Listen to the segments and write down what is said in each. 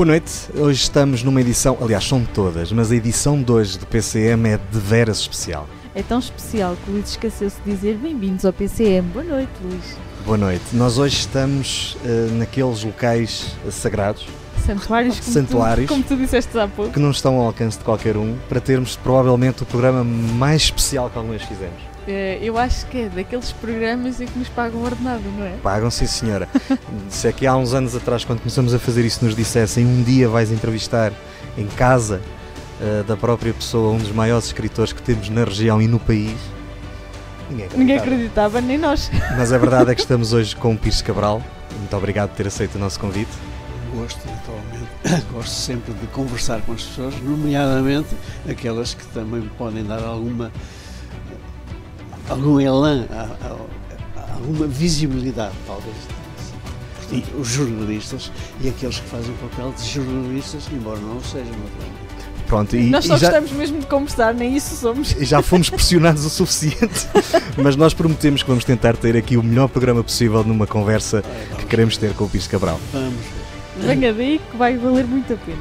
Boa noite, hoje estamos numa edição, aliás são todas, mas a edição de hoje do PCM é de veras especial. É tão especial que o Luís esqueceu-se de dizer bem-vindos ao PCM. Boa noite, Luís. Boa noite, nós hoje estamos uh, naqueles locais sagrados, Santuários, como, Santuários. Tu, como tu disseste há pouco. que não estão ao alcance de qualquer um, para termos provavelmente o programa mais especial que alguma vez fizemos. Eh, eu acho que é daqueles programas em que nos pagam ordenado, não é? Pagam, sim senhora. Se é que há uns anos atrás, quando começamos a fazer isso, nos dissessem um dia vais entrevistar em casa uh, da própria pessoa um dos maiores escritores que temos na região e no país, ninguém acreditava. Ninguém acreditava, nem nós. Mas a verdade é que estamos hoje com o Pires Cabral. Muito obrigado por ter aceito o nosso convite. Gosto, naturalmente. Gosto sempre de conversar com as pessoas, nomeadamente aquelas que também podem dar alguma algum elan, alguma visibilidade, talvez. Portanto, os jornalistas e aqueles que fazem o papel de jornalistas, embora não o sejam, naturalmente. Pronto, e, nós só e já, gostamos mesmo de conversar, nem isso somos. e já fomos pressionados o suficiente, mas nós prometemos que vamos tentar ter aqui o melhor programa possível numa conversa É, que queremos ter com o Pires Cabral. vamos ver. Venha daí que vai valer muito a pena.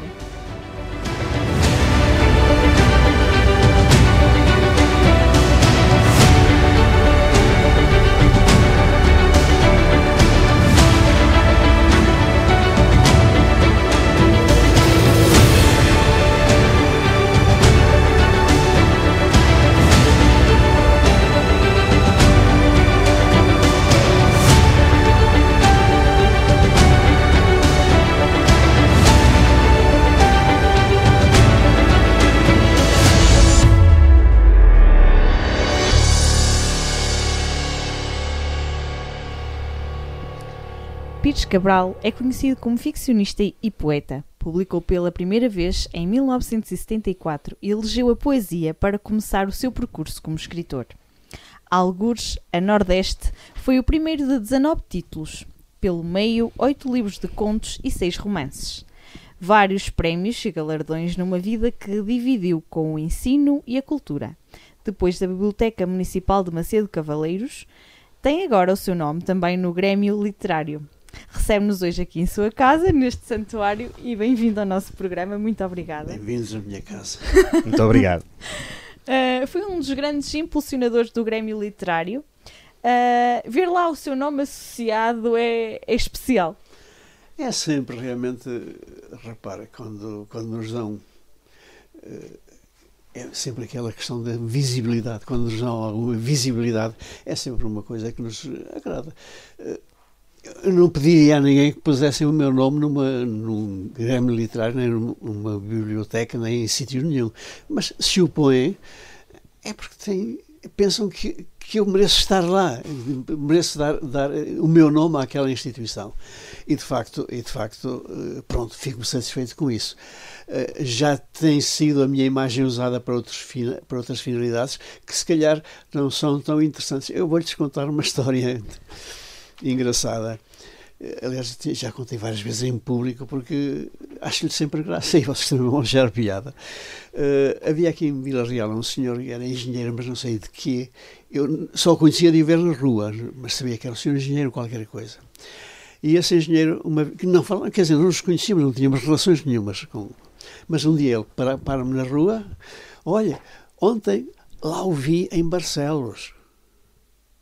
Pires Cabral é conhecido como ficcionista e poeta. Publicou pela primeira vez em 1974 e elegeu a poesia para começar o seu percurso como escritor. Algures, a Nordeste, foi o primeiro de 19 títulos, pelo meio, oito livros de contos e seis romances. Vários prémios e galardões numa vida que dividiu com o ensino e a cultura. Depois da Biblioteca Municipal de Macedo Cavaleiros, tem agora o seu nome também no Grêmio Literário. Recebe-nos hoje aqui em sua casa, neste santuário, e bem-vindo ao nosso programa. Muito obrigada. Bem-vindos à minha casa. Muito obrigado. Uh, foi um dos grandes impulsionadores do Grêmio Literário. Uh, ver lá o seu nome associado é, é especial. É sempre realmente, repara, quando, quando nos dão. eh, É sempre aquela questão da visibilidade. Quando nos dão alguma visibilidade, é sempre uma coisa que nos agrada. Eh, Eu não pediria a ninguém que pusessem o meu nome numa, num grêmio literário, nem numa biblioteca, nem em sítio nenhum. Mas se o põem, é porque têm, pensam que, que eu mereço estar lá, mereço dar, dar o meu nome àquela instituição. E de facto, e de facto eh, pronto, fico satisfeito com isso. Eh, Já tem sido a minha imagem usada para, outros, para outras finalidades que se calhar não são tão interessantes. Eu vou-lhes contar uma história engraçada. Aliás, já contei várias vezes em público porque acho-lhe sempre graça e vocês também vão achar piada. Eh, havia aqui em Vila Real um senhor que era engenheiro, mas não sei de quê. Eu só o conhecia de ver na rua, mas sabia que era um senhor engenheiro qualquer coisa. E esse engenheiro, uma, que não falava, quer dizer, não nos conhecíamos, não tínhamos relações nenhumas com. Mas um dia ele para- para-me na rua, olha, ontem lá o vi em Barcelos.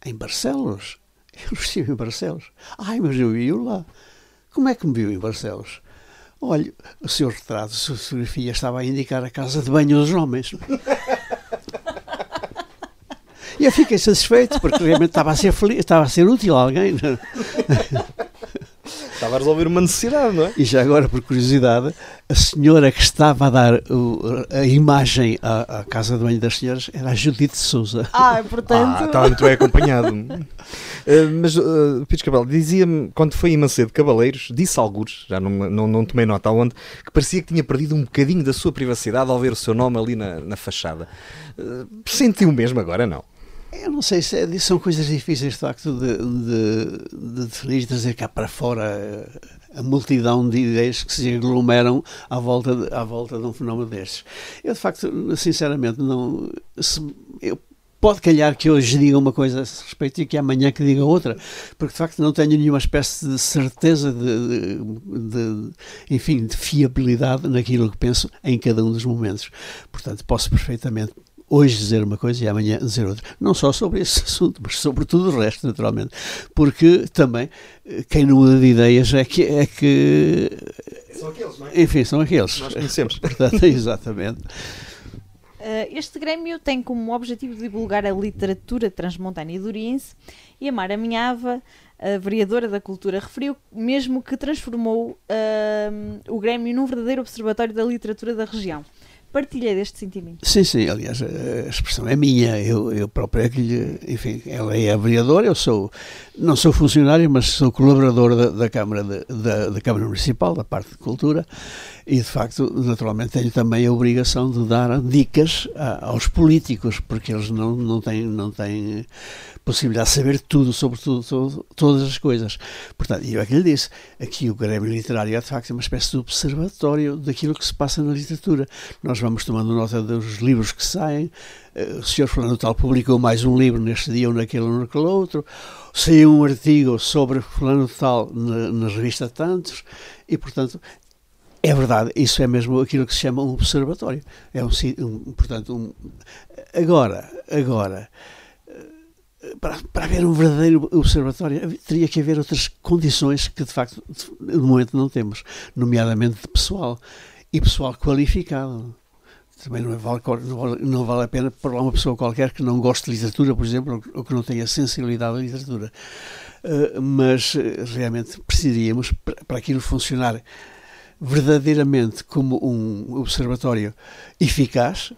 Em Barcelos? Eu não estive em Barcelos. Ai, mas eu vi-o lá. Como é que me viu em Barcelos? Olha, o seu retrato, a sua fotografia estava a indicar a casa de banho dos homens. E eu fiquei satisfeito, porque realmente estava a ser feliz, estava a ser útil a alguém. Estava a resolver uma necessidade, não é? E já agora, por curiosidade, a senhora que estava a dar o- a imagem à, à casa de banho das senhoras era a Judite de Souza. Ah, portanto. Ah, estava muito bem acompanhado. Eh, mas, uh, Pires Cabral, dizia-me, quando foi em Macedo Cavaleiros, disse alguns, já não, não, não tomei nota aonde, que parecia que tinha perdido um bocadinho da sua privacidade ao ver o seu nome ali na, na fachada. Uh, sentiu mesmo agora, não? Eu não sei se é- são coisas difíceis de facto de, de, de definir, de trazer cá para fora eh, a multidão de ideias que se aglomeram à volta de, à volta de um fenómeno destes. Eu de facto, sinceramente, não. se- eu pode calhar que hoje diga uma coisa a esse respeito e que amanhã que diga outra, porque de facto não tenho nenhuma espécie de certeza de, de, de enfim, de fiabilidade naquilo que penso em cada um dos momentos. Portanto, posso perfeitamente hoje dizer uma coisa e amanhã dizer outra. Não só sobre esse assunto, mas sobre tudo o resto, naturalmente. Porque também eh, quem não muda de ideias é que. É que são aqueles, não é? Enfim, são aqueles. Nós conhecemos. Portanto, exatamente. Eh, este Grêmio tem como objetivo divulgar a literatura transmontana duriense e a Mara Minhava, a vereadora da Cultura, referiu mesmo que transformou uh, o Grêmio num verdadeiro observatório da literatura da região partilha deste sentimento. Sim, sim, aliás, a expressão é minha, eu, eu próprio é que lhe, enfim, ela é a vereadora, eu sou, não sou funcionário, mas sou colaborador da, da Câmara, de, da, da Câmara Municipal, da parte de Cultura, e de facto, naturalmente, tenho também a obrigação de dar dicas a, aos políticos, porque eles não, não, têm, não têm possibilidade de saber tudo sobre tudo, todas as coisas. Portanto, eu é que lhe disse, aqui o Grêmio Literário é de facto uma espécie de observatório daquilo que se passa na literatura. Nós vamos tomando nota dos livros que saem, eh, o senhor Fulano Tal publicou mais um livro neste dia ou naquele ou naquele outro, saiu um artigo sobre Fulano Tal na, na revista Tantos, e portanto é verdade, isso é mesmo aquilo que se chama um observatório. É um, um portanto, um, agora, agora, para, para haver um verdadeiro observatório, teria que haver outras condições que, de facto, no momento não temos, nomeadamente de pessoal e pessoal qualificado. Também não vale, não vale a pena lá uma pessoa qualquer que não goste de literatura, por exemplo, ou que não tenha sensibilidade à literatura. Uh, mas eh, realmente precisaríamos, para, para aquilo funcionar verdadeiramente como um observatório eficaz,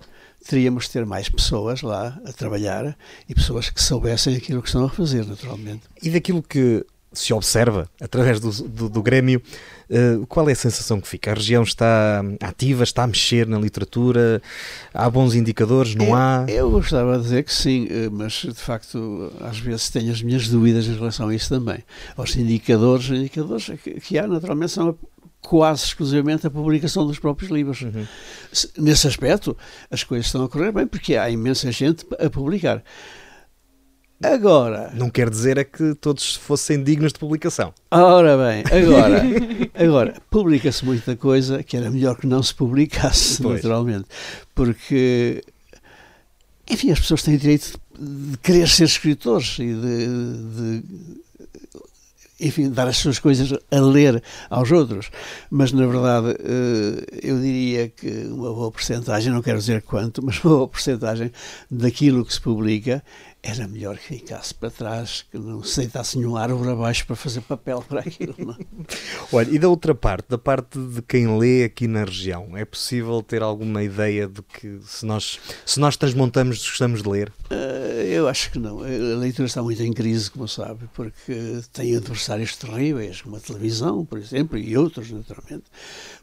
teríamos de ter mais pessoas lá a trabalhar e pessoas que soubessem aquilo que estão a fazer, naturalmente. E daquilo que se observa através do, do, do Grêmio, uh, qual é a sensação que fica? A região está ativa, está a mexer na literatura? Há bons indicadores? Não eu, há? Eu gostava de dizer que sim, eh, mas de facto às vezes tenho as minhas dúvidas em relação a isso também. Os indicadores, indicadores que, que há naturalmente são quase exclusivamente a publicação dos próprios livros. Uhum. Nesse aspecto, as coisas estão a correr bem porque há imensa gente a publicar. Agora. Não quer dizer é que todos fossem dignos de publicação. Ora bem, agora, agora publica-se muita coisa que era melhor que não se publicasse, pois. naturalmente. Porque, enfim, as pessoas têm direito de querer ser escritores e de, de enfim, dar as suas coisas a ler aos outros. Mas, na verdade, eh, eu diria que uma boa porcentagem, não quero dizer quanto, mas uma boa porcentagem daquilo que se publica era melhor que ficasse para trás, que não se deitasse nenhum árvore abaixo para fazer papel para aquilo. Não? É? Olha, e da outra parte, da parte de quem lê aqui na região, é possível ter alguma ideia de que se nós, se nós transmontamos, gostamos de ler? Uh, eu acho que não. A leitura está muito em crise, como sabe, porque tem adversários terríveis, como a televisão, por exemplo, e outros, naturalmente.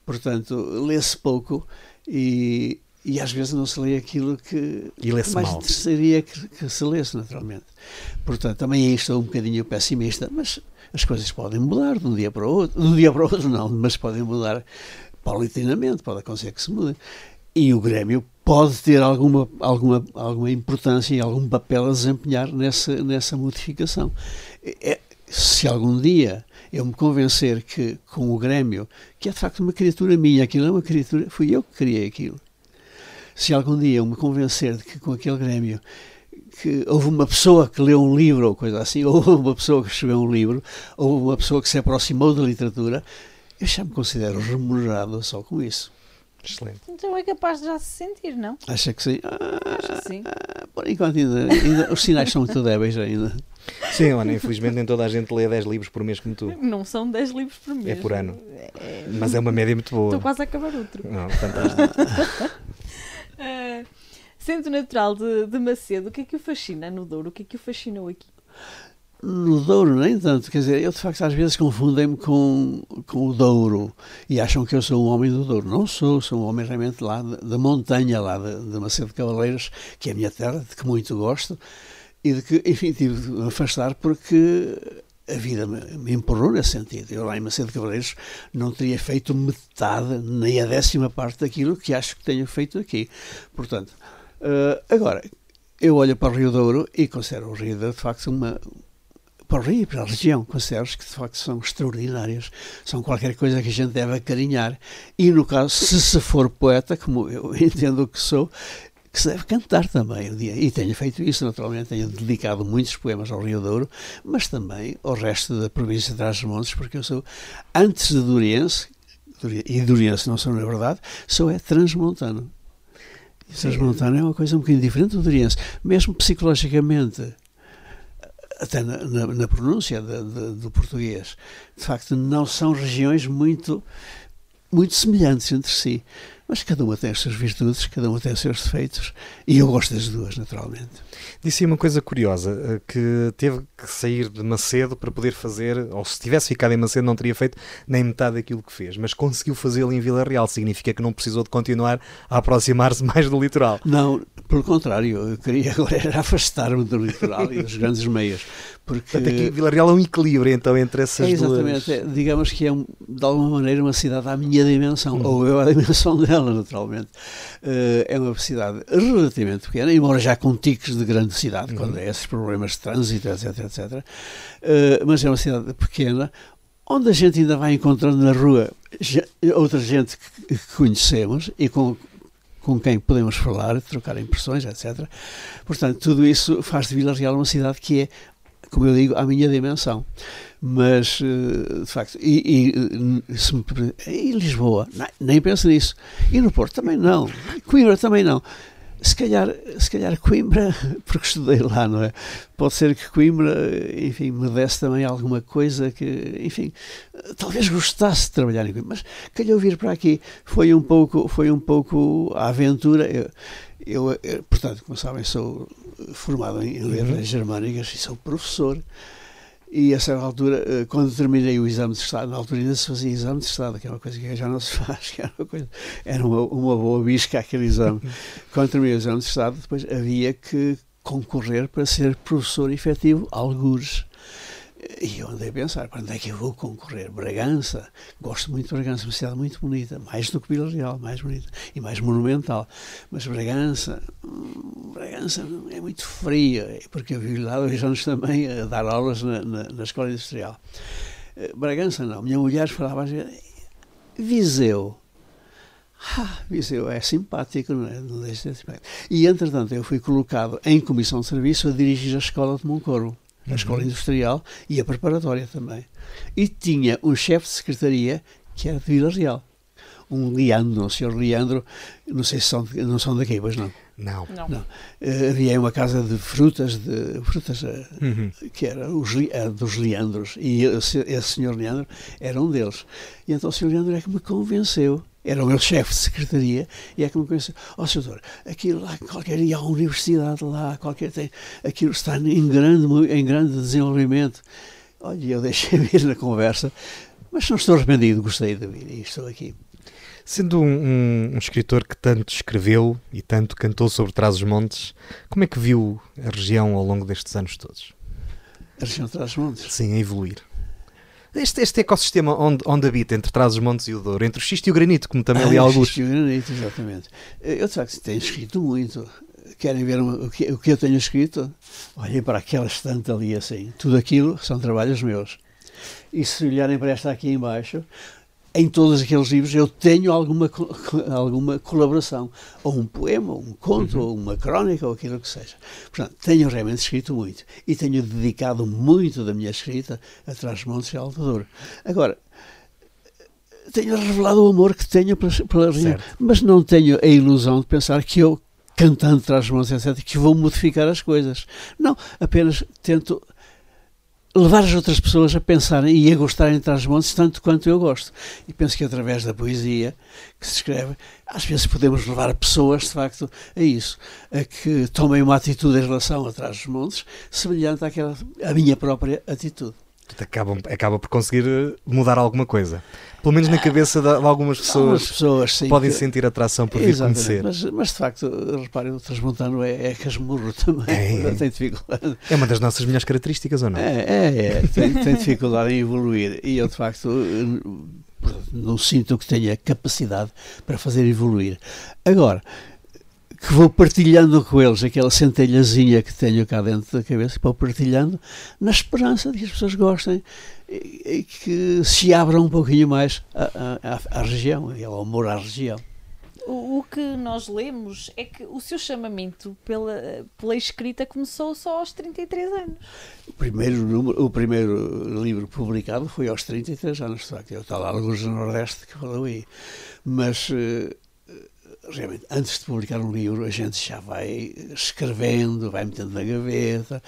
Portanto, lê-se pouco e e às vezes não se lê aquilo que mais mal. seria que, que, se lesse naturalmente. Portanto, também aí estou um bocadinho pessimista, mas as coisas podem mudar de um dia para o outro, de um dia para o outro não, mas podem mudar paulatinamente, pode acontecer que se mudem. E o Grêmio pode ter alguma, alguma, alguma importância e algum papel a desempenhar nessa, nessa modificação. É, se algum dia eu me convencer que com o Grêmio, que é de facto uma criatura minha, aquilo é uma criatura, fui eu que criei aquilo se algum dia eu me convencer de que com aquele Grêmio que houve uma pessoa que leu um livro ou coisa assim, ou houve uma pessoa que escreveu um livro, ou uma pessoa que se aproximou da literatura, eu já me considero remunerado só com isso. Excelente. Então é capaz de já se sentir, não? Acha que sim? Ah, Acho que sim. Por enquanto ainda, ainda, os sinais são muito débeis ainda. Sim, Ana, infelizmente nem toda a gente lê 10 livros por mês como tu. Não são 10 livros por mês. É por ano. É... Mas é uma média muito boa. Estou quase a acabar outro. Não, fantástico. Uh, sendo natural de, de Macedo, o que é que o fascina no Douro? O que é que o fascinou aqui? No Douro, nem tanto. Quer dizer, eu de facto às vezes confundem-me com, com o Douro e acham que eu sou um homem do Douro. Não sou, sou um homem realmente lá da montanha, lá de, de Macedo Cavaleiros, que é a minha terra, de que muito gosto e de que, enfim, tive de me afastar porque a vida me, empurrou nesse sentido. Eu lá em Macedo Cavaleiros não teria feito metade, nem a décima parte daquilo que acho que tenho feito aqui. Portanto, uh, agora, eu olho para o Rio Douro e considero o Rio Douro, de facto, uma. Para o Rio e para a região, considero que de facto são extraordinárias, são qualquer coisa que a gente deve acarinhar. E no caso, se se for poeta, como eu entendo que sou, que se deve cantar também um dia. E tenho feito isso, naturalmente, tenho dedicado muitos poemas ao Rio Douro, mas também ao resto da província de Trás-os-Montes, porque eu sou, antes de Duriense, e Duriense não sou na verdade, sou é transmontano. E transmontano é uma coisa um bocadinho diferente do Duriense, mesmo psicologicamente até na, na, na pronúncia de, de, do português, de facto não são regiões muito muito semelhantes entre si. Mas cada uma tem as suas virtudes, cada uma tem os seus defeitos, e eu gosto das duas, naturalmente. Disse uma coisa curiosa, eh, que teve que sair de Macedo para poder fazer, ou se tivesse ficado em Macedo não teria feito nem metade daquilo que fez, mas conseguiu fazê-lo em Vila Real, significa que não precisou de continuar a aproximar-se mais do litoral. Não, pelo contrário, eu queria agora afastar-me do litoral e dos grandes meios, porque... Portanto, aqui Vila Real é um equilíbrio, então, entre essas é exatamente, duas... É, digamos que é, de alguma maneira, uma cidade à minha dimensão, hum. ou eu à dimensão dela, naturalmente. Uh, é uma cidade relativamente pequena, embora já com tiques de grande cidade, uhum. quando há esses problemas de trânsito, etc, etc. Uh, mas é uma cidade pequena, onde a gente ainda vai encontrando na rua outra gente que, que conhecemos e com com quem podemos falar, trocar impressões, etc. Portanto, tudo isso faz de Vila Real uma cidade que é como eu digo, à minha dimensão. Mas, eh, de facto, e, e, se me, e Lisboa, nem penso nisso. E no Porto também não. Coimbra também não. Se calhar, se calhar Coimbra, porque estudei lá, não é? Pode ser que Coimbra, enfim, me desse também alguma coisa que, enfim, talvez gostasse de trabalhar em Coimbra, mas calhou vir para aqui. Foi um pouco, foi um pouco a aventura. Eu, eu, eu portanto, como sabem, sou formado em letras uhum. germânicas e sou professor. E a certa altura, eh, quando terminei o exame de Estado, na altura ainda se fazia exame de Estado, que é uma coisa que já não se faz, que era uma, coisa, era uma, uma boa bisca aquele exame. quando terminei o exame de Estado, depois havia que concorrer para ser professor efetivo, algures. E eu andei a pensar, onde é que eu vou concorrer? Bragança, gosto muito de Bragança, uma cidade muito bonita, mais do que Vila Real, mais bonita e mais monumental. Mas Bragança, hum, Bragança é muito fria, porque eu vivi lá dois anos também a dar aulas na, na, na Escola Industrial. Eh, Bragança não, minha mulher falava assim, Viseu. Ah, Viseu é simpático, não é? Não deixa de ser E, entretanto, eu fui colocado em comissão de serviço a dirigir a escola de Moncorvo a escola uhum. industrial e a preparatória também. E tinha um chefe de secretaria que era de Vila Real. Um Leandro, o senhor Leandro, não sei se são, não são daqui, mas não. Não. não. não. Uh, havia uma casa de frutas, de frutas uh, uhum. que era os, uh, dos Leandros, e esse, esse senhor Leandro era um deles. E então o senhor Leandro é que me convenceu era o meu chefe de secretaria, e é que me conheceu, ó oh, senhor, aquilo lá, qualquer dia há uma universidade lá, qualquer tem, aquilo está em grande, em grande desenvolvimento. Olha, eu deixei vir na conversa, mas não estou arrependido, gostei de vir e estou aqui. Sendo um, um, um, escritor que tanto escreveu e tanto cantou sobre Trás-os-Montes, como é que viu a região ao longo destes anos todos? A região de Trás-os-Montes? Sim, a evoluir. Este, este ecossistema onde, onde habita, entre Trás-os-Montes e o Douro, entre o xisto e o granito, como também ah, ali alguns. O xisto e o granito, exatamente. Eu, de facto, tenho escrito muito. Querem ver o que, o que eu tenho escrito? Olhem para aquela estante ali assim. Tudo aquilo são trabalhos meus. E se olharem para esta aqui embaixo, em todos aqueles livros eu tenho alguma, alguma colaboração, ou um poema, ou um conto, uhum. ou uma crónica, ou aquilo que seja. Portanto, tenho realmente escrito muito e tenho dedicado muito da minha escrita a Trás-Montes e Alvador. Agora, tenho revelado o amor que tenho pela, pela região, mas não tenho a ilusão de pensar que eu, cantando Trás-Montes, etc., que vou modificar as coisas. Não, apenas tento levar as outras pessoas a pensarem e a gostarem de Trás-os-Montes tanto quanto eu gosto. E penso que através da poesia que se escreve, às vezes podemos levar pessoas, de facto, a isso, a que tomem uma atitude em relação a Trás-os-Montes semelhante àquela, à minha própria atitude acaba, acaba por conseguir eh, mudar alguma coisa. Pelo menos na cabeça de, algumas pessoas, algumas pessoas sim, podem que... sentir atração por vir conhecer. Mas, mas de facto, reparem, o transmontano é, é casmurro também. É, tem dificuldade. é uma das nossas melhores características, ou não? É, é, é tem, tem dificuldade em evoluir. E eu, de facto, não sinto que tenha capacidade para fazer evoluir. Agora, que vou partilhando com eles aquela centelhazinha que tenho cá dentro da cabeça, vou partilhando na esperança de que as pessoas gostem e, e que se abram um pouquinho mais à, região e ao amor à região. O, o, que nós lemos é que o seu chamamento pela, pela escrita começou só aos 33 anos. O primeiro, número, o primeiro livro publicado foi aos 33 anos, de facto. É o tal Alguns do Nordeste que falou aí. Mas uh, realmente, antes de publicar um livro, a gente já vai escrevendo, vai metendo na gaveta,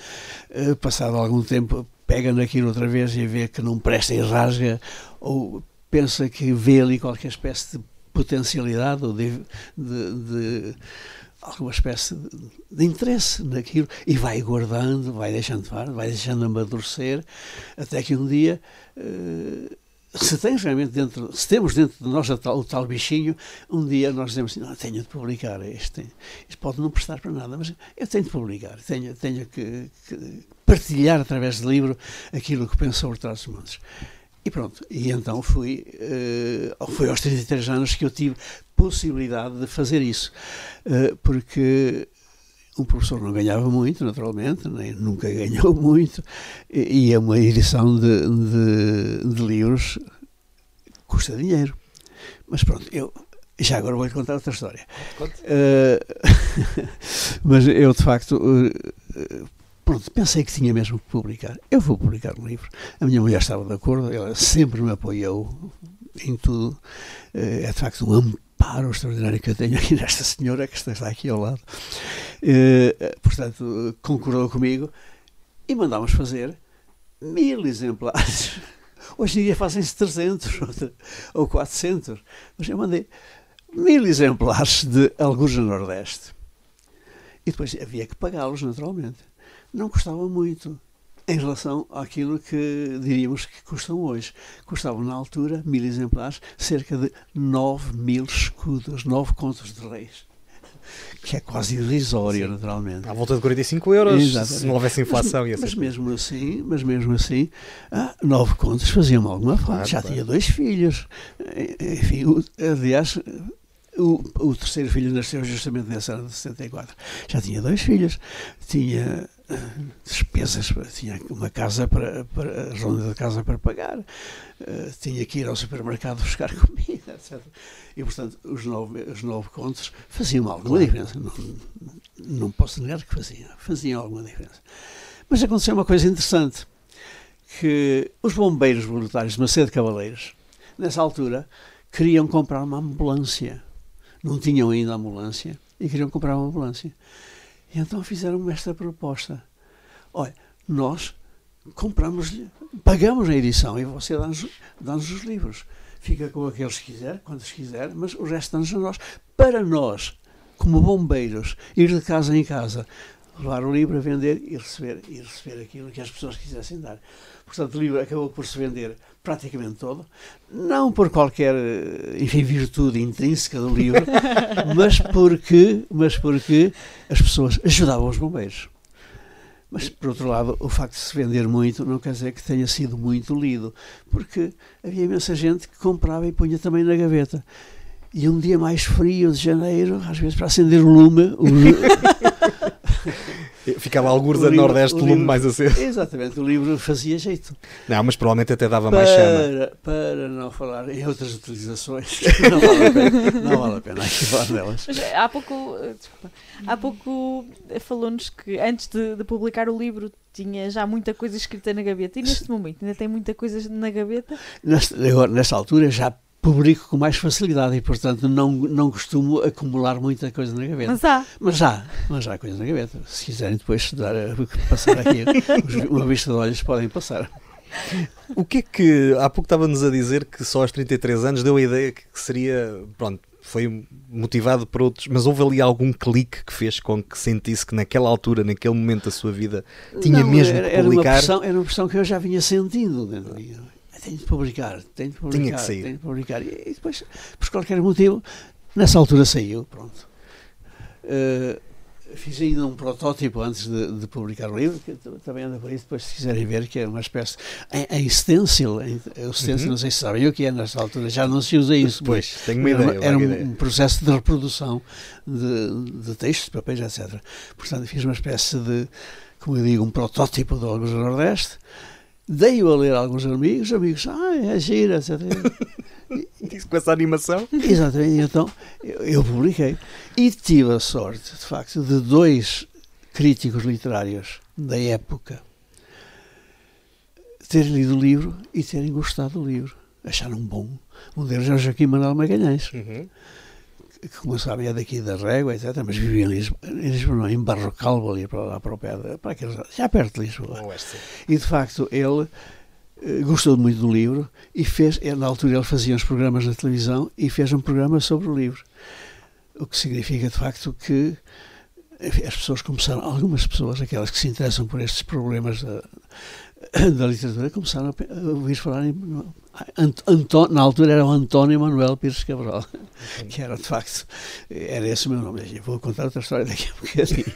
uh, passado algum tempo, pega naquilo outra vez e vê que não presta e rasga, ou pensa que vê ali qualquer espécie de potencialidade ou de, de, de alguma espécie de, interesse naquilo e vai guardando, vai deixando de vai deixando amadurecer, até que um dia. Uh, se tem realmente dentro, se temos dentro de nós tal, o tal bichinho, um dia nós dizemos assim, não, tenho de publicar isto, isto pode não prestar para nada, mas eu tenho de publicar, tenho, tenho que, que partilhar através de livro aquilo que penso sobre trás dos montes. E pronto, e então fui, uh, foi aos 33 anos que eu tive possibilidade de fazer isso, uh, porque um professor não ganhava muito, naturalmente, nem nunca ganhou muito, e, e é uma edição de, de, de, livros custa dinheiro. Mas pronto, eu já agora vou-lhe contar outra história. Uh, mas eu, de facto, uh, pronto, pensei que tinha mesmo que publicar. Eu vou publicar um livro. A minha mulher estava de acordo, ela sempre me apoiou em tudo. Uh, é de facto um amparo extraordinário que eu tenho aqui nesta senhora que está aqui ao lado. Uh, portanto, concordou comigo e mandámos fazer mil exemplares. Hoje em dia fazem-se 300 ou 400, mas eu mandei mil exemplares de Alguns no Nordeste. E depois havia que pagá-los, naturalmente. Não custava muito em relação àquilo que diríamos que custam hoje. Custavam na altura, mil exemplares, cerca de 9 mil escudos, 9 contos de reis. Que é quase irrisório, Sim. naturalmente. À volta de 45 euros, Exatamente. se não houvesse inflação. Mas, mas mesmo assim, mas mesmo assim, ah, nove contos faziam alguma falta. Claro, Já claro. tinha dois filhos. Enfim, aliás, o, o, terceiro filho nasceu justamente nessa ano de 74. Já tinha dois filhos, tinha despesas, tinha uma casa para, para a ronda da casa para pagar, uh, tinha que ir ao supermercado buscar comida, etc. E, portanto, os nove, os nove contos faziam alguma diferença. Não, não posso negar que faziam, faziam alguma diferença. Mas aconteceu uma coisa interessante, que os bombeiros voluntários de Macedo Cavaleiros, nessa altura, queriam comprar uma ambulância. Não tinham ainda ambulância e queriam comprar uma ambulância. E então fizeram-me esta proposta. Olha, nós compramos, pagamos a edição e você dá-nos dá os livros. Fica com aqueles que quiser, quantos quiser, mas o resto dá-nos a nós. Para nós, como bombeiros, ir de casa em casa, levar o livro a vender e receber, e receber aquilo que as pessoas quisessem dar. Portanto, o livro acabou por se vender praticamente todo, não por qualquer enfim, virtude intrínseca do livro, mas porque, mas porque as pessoas ajudavam os bombeiros. Mas, por outro lado, o facto de se vender muito não quer dizer que tenha sido muito lido, porque havia imensa gente que comprava e punha também na gaveta. E um dia mais frio de janeiro, às vezes para acender o lume, o lume Ficava alguns a nordeste, o lume mais aceso. Exatamente, o livro fazia jeito. Não, mas provavelmente até dava para, mais chama. Para não falar em outras utilizações, não vale a pena, não vale a pena aqui falar delas. Mas, eh, há pouco, eh, desculpa, há pouco falou-nos que antes de, de publicar o livro tinha já muita coisa escrita na gaveta e neste momento ainda tem muita coisa na gaveta? Nesta, agora, nesta altura já publico com mais facilidade e, portanto, não, não costumo acumular muita coisa na gaveta. Mas há. Mas há, mas há coisa na gaveta. Se quiserem depois estudar, passar aqui uma vista de olhos, podem passar. O que é que, há pouco estava-nos a dizer que só aos 33 anos deu a ideia que seria, pronto, foi motivado por outros, mas houve ali algum clique que fez com que sentisse que naquela altura, naquele momento da sua vida, tinha não, mesmo era, que publicar? Era uma, pressão, era uma pressão que eu já vinha sentindo dentro de mim tenho de publicar, tenho de publicar, Tinha que sair. tenho de publicar. E depois, por qualquer motivo, nessa altura saiu, pronto. Uh, fiz ainda um protótipo antes de, de, publicar o livro, que também anda por aí, depois se quiserem ver, que é uma espécie. Em, em stencil, em, o stencil, uhum. não sei se sabem o que é nesta altura, já não se usa isso. Pois, tenho uma ideia. Era, um, ideia. processo de reprodução de, de textos, de papéis, etc. Portanto, fiz uma espécie de, como eu digo, um protótipo do Alguns do Nordeste. Dei-o a ler a alguns amigos, amigos, ah, é gira, etc. com essa animação? Exatamente, então eu, eu publiquei. E tive a sorte, de facto, de dois críticos literários da época terem lido o livro e terem gostado do livro. Acharam bom. Um deles é o Joaquim Manuel Magalhães, uhum. Que, é daqui da Régua, etc., mas vivia em Lisboa, em, Lisboa, em Barro Calvo, ali para lá para o pé, para aqueles, já perto de Lisboa. E, de facto, ele eh, gostou muito do livro e fez, na altura ele fazia uns programas na televisão e fez um programa sobre o livro. O que significa, de facto, que as pessoas começaram, algumas pessoas, aquelas que se interessam por estes problemas da, da literatura, começaram a ouvir falar em. Anto, na altura era o António Manuel Pires Cabral, que era de facto, era esse o meu nome. Eu vou contar outra história daqui a bocadinho.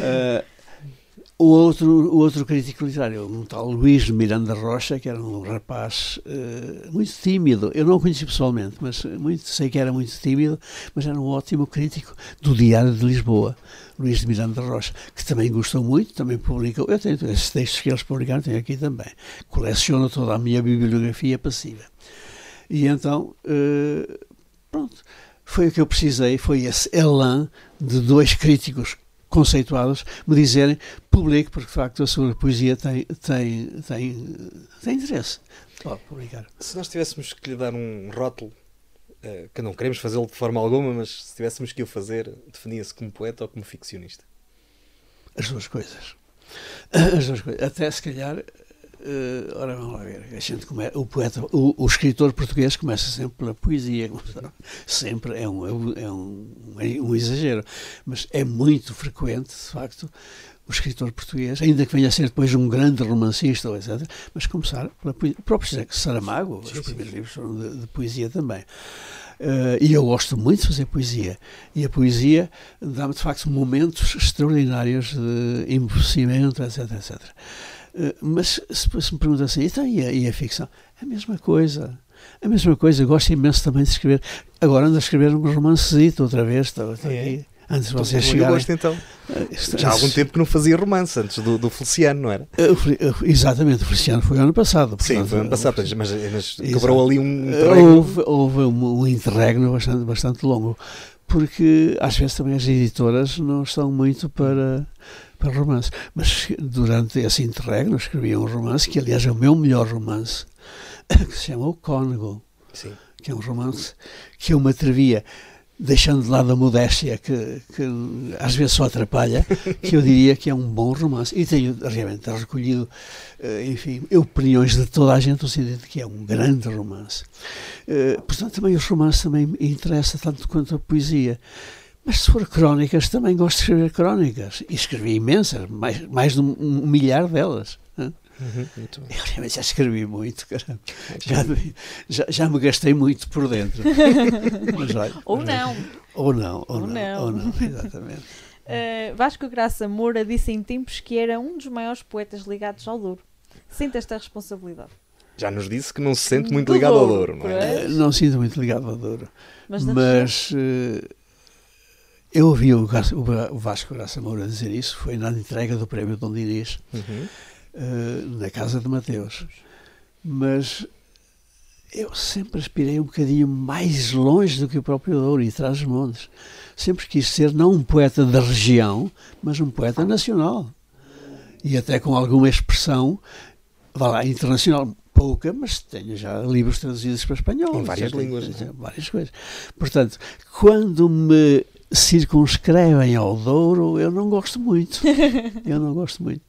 uh, O outro, o outro crítico literário, um tal Luís Miranda Rocha, que era um rapaz uh, muito tímido. Eu não o conheci pessoalmente, mas muito, sei que era muito tímido, mas era um ótimo crítico do Diário de Lisboa, Luís Miranda Rocha, que também gostou muito, também publicou. Eu tenho esses textos que eles publicaram, tenho aqui também. Coleciono toda a minha bibliografia passiva. E então, uh, pronto, foi o que eu precisei, foi esse elan de dois críticos conceituados me dizerem publique, porque de facto a sua poesia tem, tem, tem, tem interesse. Pode publicar. Se nós tivéssemos que lhe dar um rótulo, uh, que não queremos fazê-lo de forma alguma, mas se tivéssemos que o fazer, definia-se como poeta ou como ficcionista? As duas coisas. As duas coisas. Até se calhar Uh, ora, vamos lá ver. A gente come, o, poeta, o, o, escritor português começa sempre pela poesia. Sempre é um, é um, é um exagero. Mas é muito frequente, de facto, o escritor português, ainda que venha a ser depois um grande romancista, etc., mas começar pela poesia. O próprio José Saramago, sim, os primeiros livros foram de, de, poesia também. Uh, e eu gosto muito de fazer poesia. E a poesia dá-me, de facto, momentos extraordinários de embevecimento, etc, etc. Eh, mas se, me pergunta assim, então, e, a, e a ficção? É a mesma coisa. A mesma coisa, eu gosto imenso também de escrever. Agora ando a escrever um romancezito outra vez. Estou, estou é. aqui, antes de vocês chegarem. Gosto, então. Eh, Já há algum tempo que não fazia romance, antes do, do Feliciano, não era? Exatamente, o Feliciano foi ano passado. Portanto, Sim, foi ano passado, mas, mas quebrou ali um interregno. Houve, houve um, um interregno bastante, bastante longo, porque às vezes também as editoras não estão muito para para romance. Mas durante esse interregno escrevi um romance, que aliás é o meu melhor romance, que se chama O Cônego, Sim. que é um romance que eu me atrevia, deixando de lado a modéstia, que, que às vezes só atrapalha, que eu diria que é um bom romance. E tenho realmente recolhido, eh, enfim, opiniões de toda a gente no sentido de que é um grande romance. Eh, portanto, também os romances também me interessa tanto quanto a poesia. Mas se for crónicas, também gosto de escrever crónicas. E escrevi imensas, mais, mais de um, um milhar delas. Uhum, eu realmente já escrevi muito, caramba. Já, já, já, me gastei muito por dentro. Mas, olha, ou não. Ou não, ou, ou não, não. Ou não, exatamente. Uh, Vasco Graça Moura disse em tempos que era um dos maiores poetas ligados ao Douro. Sente esta responsabilidade? Já nos disse que não se sente muito ligado Douro, ao Douro, não é? Uh, não sinto muito ligado ao Douro. Mas, mas uh, eu ouvi o, o Vasco Graça Moura dizer isso, foi na entrega do prémio Dom Dinis, uhum. uh, na casa de Mateus. Mas eu sempre aspirei um bocadinho mais longe do que o próprio Douro e Trás-os-Montes. Sempre quis ser não um poeta da região, mas um poeta nacional. E até com alguma expressão, vá lá, internacional, pouca, mas tenho já livros traduzidos para espanhol. Em várias línguas. Tenho, várias coisas. Portanto, quando me circunscrevem ao Douro, eu não gosto muito. Eu não gosto muito.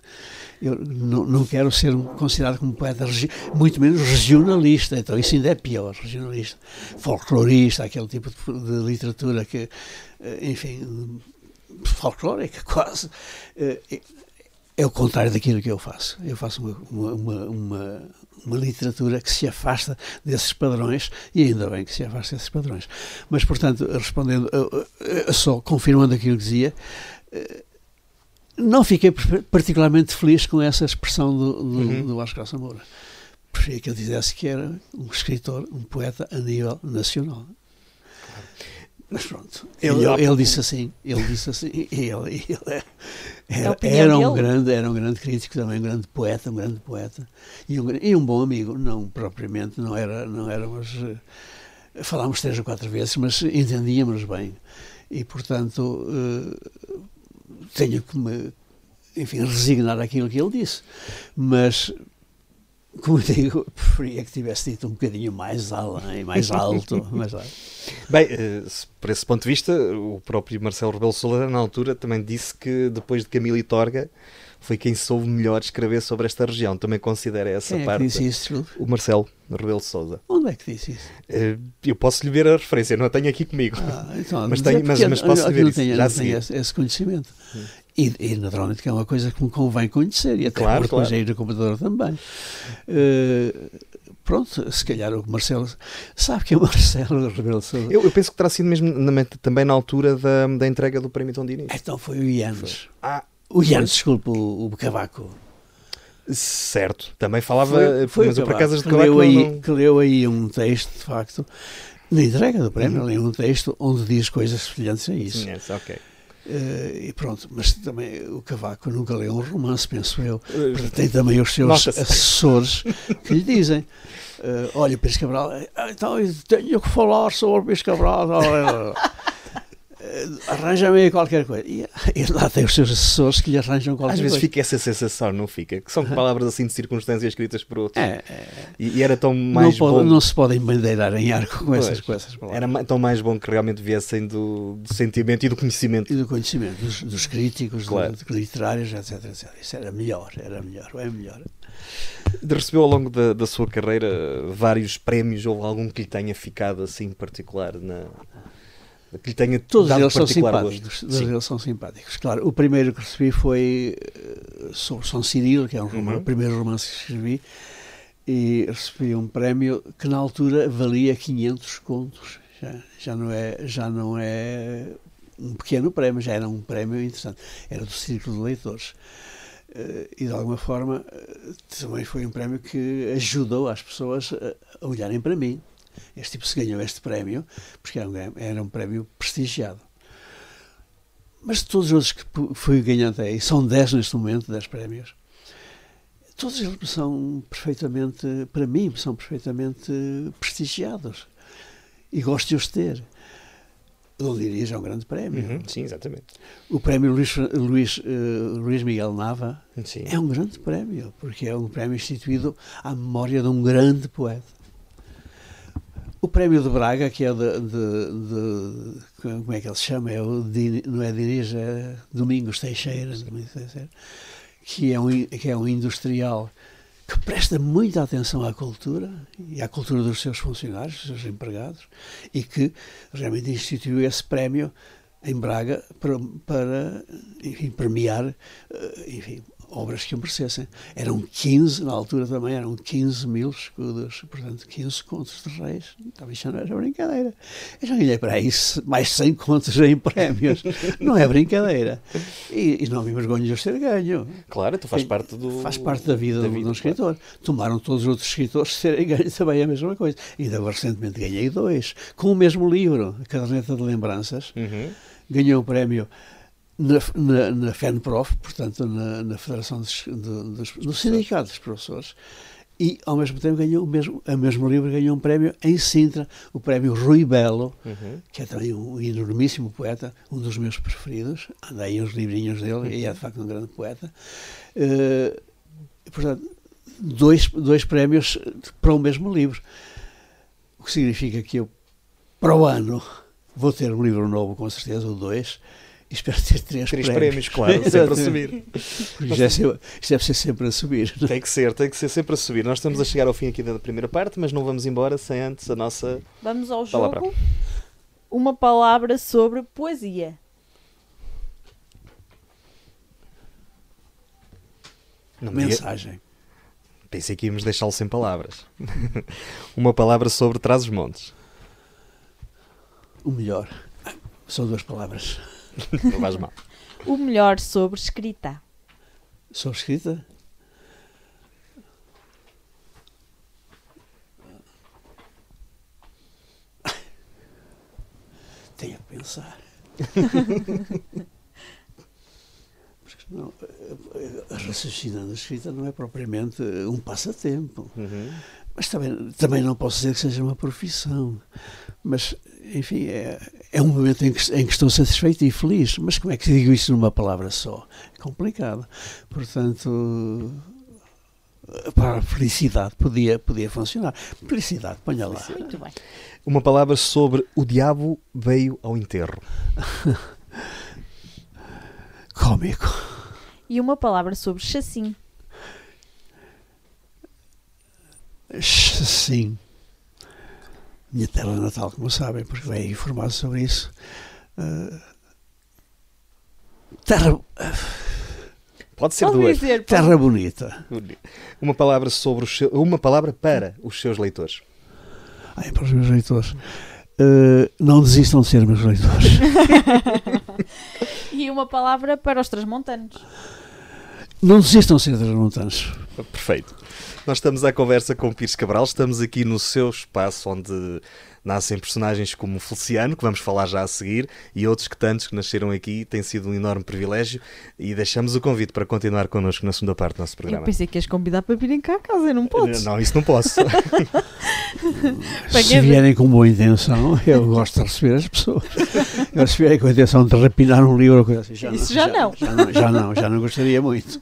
Eu não, não quero ser considerado como poeta, muito menos regionalista, então isso ainda é pior, regionalista. Folclorista, aquele tipo de, de literatura que, eh, enfim, folclórica quase. É o contrário daquilo que eu faço. Eu faço uma, uma, uma, uma, literatura que se afasta desses padrões e ainda bem que se afasta desses padrões. Mas, portanto, respondendo, só confirmando aquilo que dizia, eh, não fiquei particularmente feliz com essa expressão do, do, uhum. do Vasco Graça Moura. Preferia que ele dissesse que era um escritor, um poeta a nível nacional. Mas pronto, ele, ele, ele, disse assim, ele disse assim, ele, ele é, era, era, um grande, era um grande crítico também, um grande poeta, um grande poeta e um, e um bom amigo, não propriamente, não era, não éramos, uh, falámos três ou quatro vezes, mas entendíamos bem. E portanto uh, tenho que me, enfim, resignar aquilo que ele disse, mas como digo, preferia que tivesse dito um bocadinho mais além, mais alto. mais alto. Bem, eh, por esse ponto de vista, o próprio Marcelo Rebelo Sousa, na altura, também disse que depois de Camilo e Torga, foi quem soube melhor escrever sobre esta região. Também considera essa quem parte. É que disse isso? O Marcelo Rebelo Sousa. Onde é que disse isso? Eh, eu posso lhe ver a referência, não a tenho aqui comigo. Ah, então, mas, tenho, mas, mas posso lhe ver não isso. Tenho, Já não tenho esse, esse conhecimento. Hum. E, e, naturalmente que é uma coisa que me convém conhecer, e até claro, porque claro. é ir no computador também. Uh, pronto, se calhar o Marcelo. Sabe que é o Marcelo Rebelo Sousa? Eu, eu, penso que terá sido mesmo na, também na altura da, da entrega do Prémio Tom Diniz. Então foi o Ianes. Ah, o Ianes, desculpe, o, o Cavaco. Certo, também falava, foi, foi mas o por acaso de que leu, aí, não... que leu aí um texto, de facto, na entrega do prémio, uhum. leu um texto onde diz coisas semelhantes a isso. Sim, yes, ok. Uh, e pronto, mas também o Cavaco nunca leu um romance, penso eu. Uh, tem também os seus assessores que lhe dizem: uh, Olha, Pires Cabral, então tenho que falar sobre Pires Cabral. Arranja-me aí qualquer coisa. E, e, lá tem os seus assessores que lhe arranjam qualquer coisa. Às vezes coisa. fica essa sensação, não fica? Que são palavras assim de circunstâncias escritas por outros. É, é. E, e, era tão mais não bom. não se podem bandeirar em arco com essas, com essas palavras. Era tão mais bom que realmente viessem do, do sentimento e do conhecimento. E do conhecimento, dos, dos críticos, claro. do, literários, etc, etc. Isso era melhor, era melhor, é melhor. Recebeu ao longo da, da sua carreira vários prémios ou algum que lhe tenha ficado assim particular na, que lhe tenha Todos eles são simpáticos. Todos eles são simpáticos. Claro, o primeiro que recebi foi uh, sobre São Cirilo, que é um uhum. o primeiro romance que escrevi, e recebi um prémio que na altura valia 500 contos. Já, já, não, é, já não é um pequeno prémio, já era um prémio interessante. Era do Círculo de Leitores. Uh, e de alguma forma uh, também foi um prémio que ajudou as pessoas a olharem para mim este tipo se ganhou este prémio, porque era um, era um prémio prestigiado. Mas todos os outros que fui ganhando aí, são 10 neste momento, 10 prémios, todos eles são perfeitamente, para mim, são perfeitamente prestigiados. E gosto de os ter. O Dirias é um grande prémio. Uhum, sim, exatamente. O prémio Luís, Luís, uh, Luís Miguel Nava sim. é um grande prémio, porque é um prémio instituído à memória de um grande poeta. O prémio de Braga, que é de, de, de, como é que ele se chama? É o não é Dirige, é Domingos Teixeira, que é, um, que é um industrial que presta muita atenção à cultura e à cultura dos seus funcionários, dos seus empregados, e que realmente instituiu esse prémio em Braga para, para enfim, premiar eh, enfim, obras que o merecessem. Eram 15, na altura também, eram 15 mil escudos, portanto, 15 contos de reis. Também já não era brincadeira. Eu já ganhei para isso mais 100 contos em prémios. não é brincadeira. E, e não me envergonho de os ter ganho. Claro, tu faz parte do... Faz parte da vida, da de vida, um escritor. Claro. Tomaram todos os outros escritores terem ganho também a mesma coisa. E ainda recentemente ganhei dois. Com o mesmo livro, a Caderneta de Lembranças. Uhum. Ganhei o um prémio na, na, na FENPROF, portanto, na, na Federação dos, dos, do Sindicato dos Professores, e ao mesmo tempo ganhou o mesmo, o mesmo livro ganhou um prémio em Sintra, o prémio Rui Belo, uhum. que é também um enormíssimo poeta, um dos meus preferidos. Andei uns livrinhos dele uhum. e é de facto um grande poeta. Uh, portanto, dois, dois prémios para o mesmo livro. O que significa que eu, para o ano, vou ter um livro novo, com certeza, o dois espero ter três, três prémios. prémios, claro, sempre a subir. Isto deve, deve ser sempre a subir. Tem que ser, tem que ser sempre a subir. Nós estamos a chegar ao fim aqui da primeira parte, mas não vamos embora sem antes a nossa. Vamos ao palavra. jogo. Uma palavra sobre poesia. Não mensagem. Pensei que íamos deixá-lo sem palavras. Uma palavra sobre Trás-os-Montes. O melhor. São duas palavras. Não vais mal. O melhor sobre escrita. Sobre escrita? Tenho que pensar. Porque não, eh, eh, raciocinando a escrita não é propriamente um passatempo. Uhum. Mas também, também não posso dizer que seja uma profissão. Mas, enfim, é, é um momento em que, em que estou satisfeito e feliz. Mas como é que digo isso numa palavra só? É complicado. Portanto, para a felicidade podia, podia funcionar. Felicidade, ponha lá. Muito bem. Uma palavra sobre o diabo veio ao enterro. Cómico. E uma palavra sobre chassim. Sim. Minha terra natal, como sabem, porque veio informado sobre isso. Ah, terra, Pode ser Pode duas. dizer, pode- terra bonita. Uma palavra sobre os seu- uma palavra para os seus leitores. Ai, para os meus leitores. Ah, não desistam de ser meus leitores. E uma palavra para os transmontanos. Não desistam de ser transmontanos. Perfeito. Nós estamos à conversa com o Pires Cabral, estamos aqui no seu espaço onde nascem personagens como o Feliciano, que vamos falar já a seguir, e outros que tantos que nasceram aqui, tem sido um enorme privilégio e deixamos o convite para continuar connosco na segunda parte do nosso Eu programa. pensei que ias convidar para virem cá a casa, não podes. Não, isso não posso. Se vierem com boa intenção, eu gosto de receber as pessoas. Agora, se vierem com a intenção de rapinar um livro ou coisa assim, já Isso já não. Já, não. Já não, já não gostaria muito.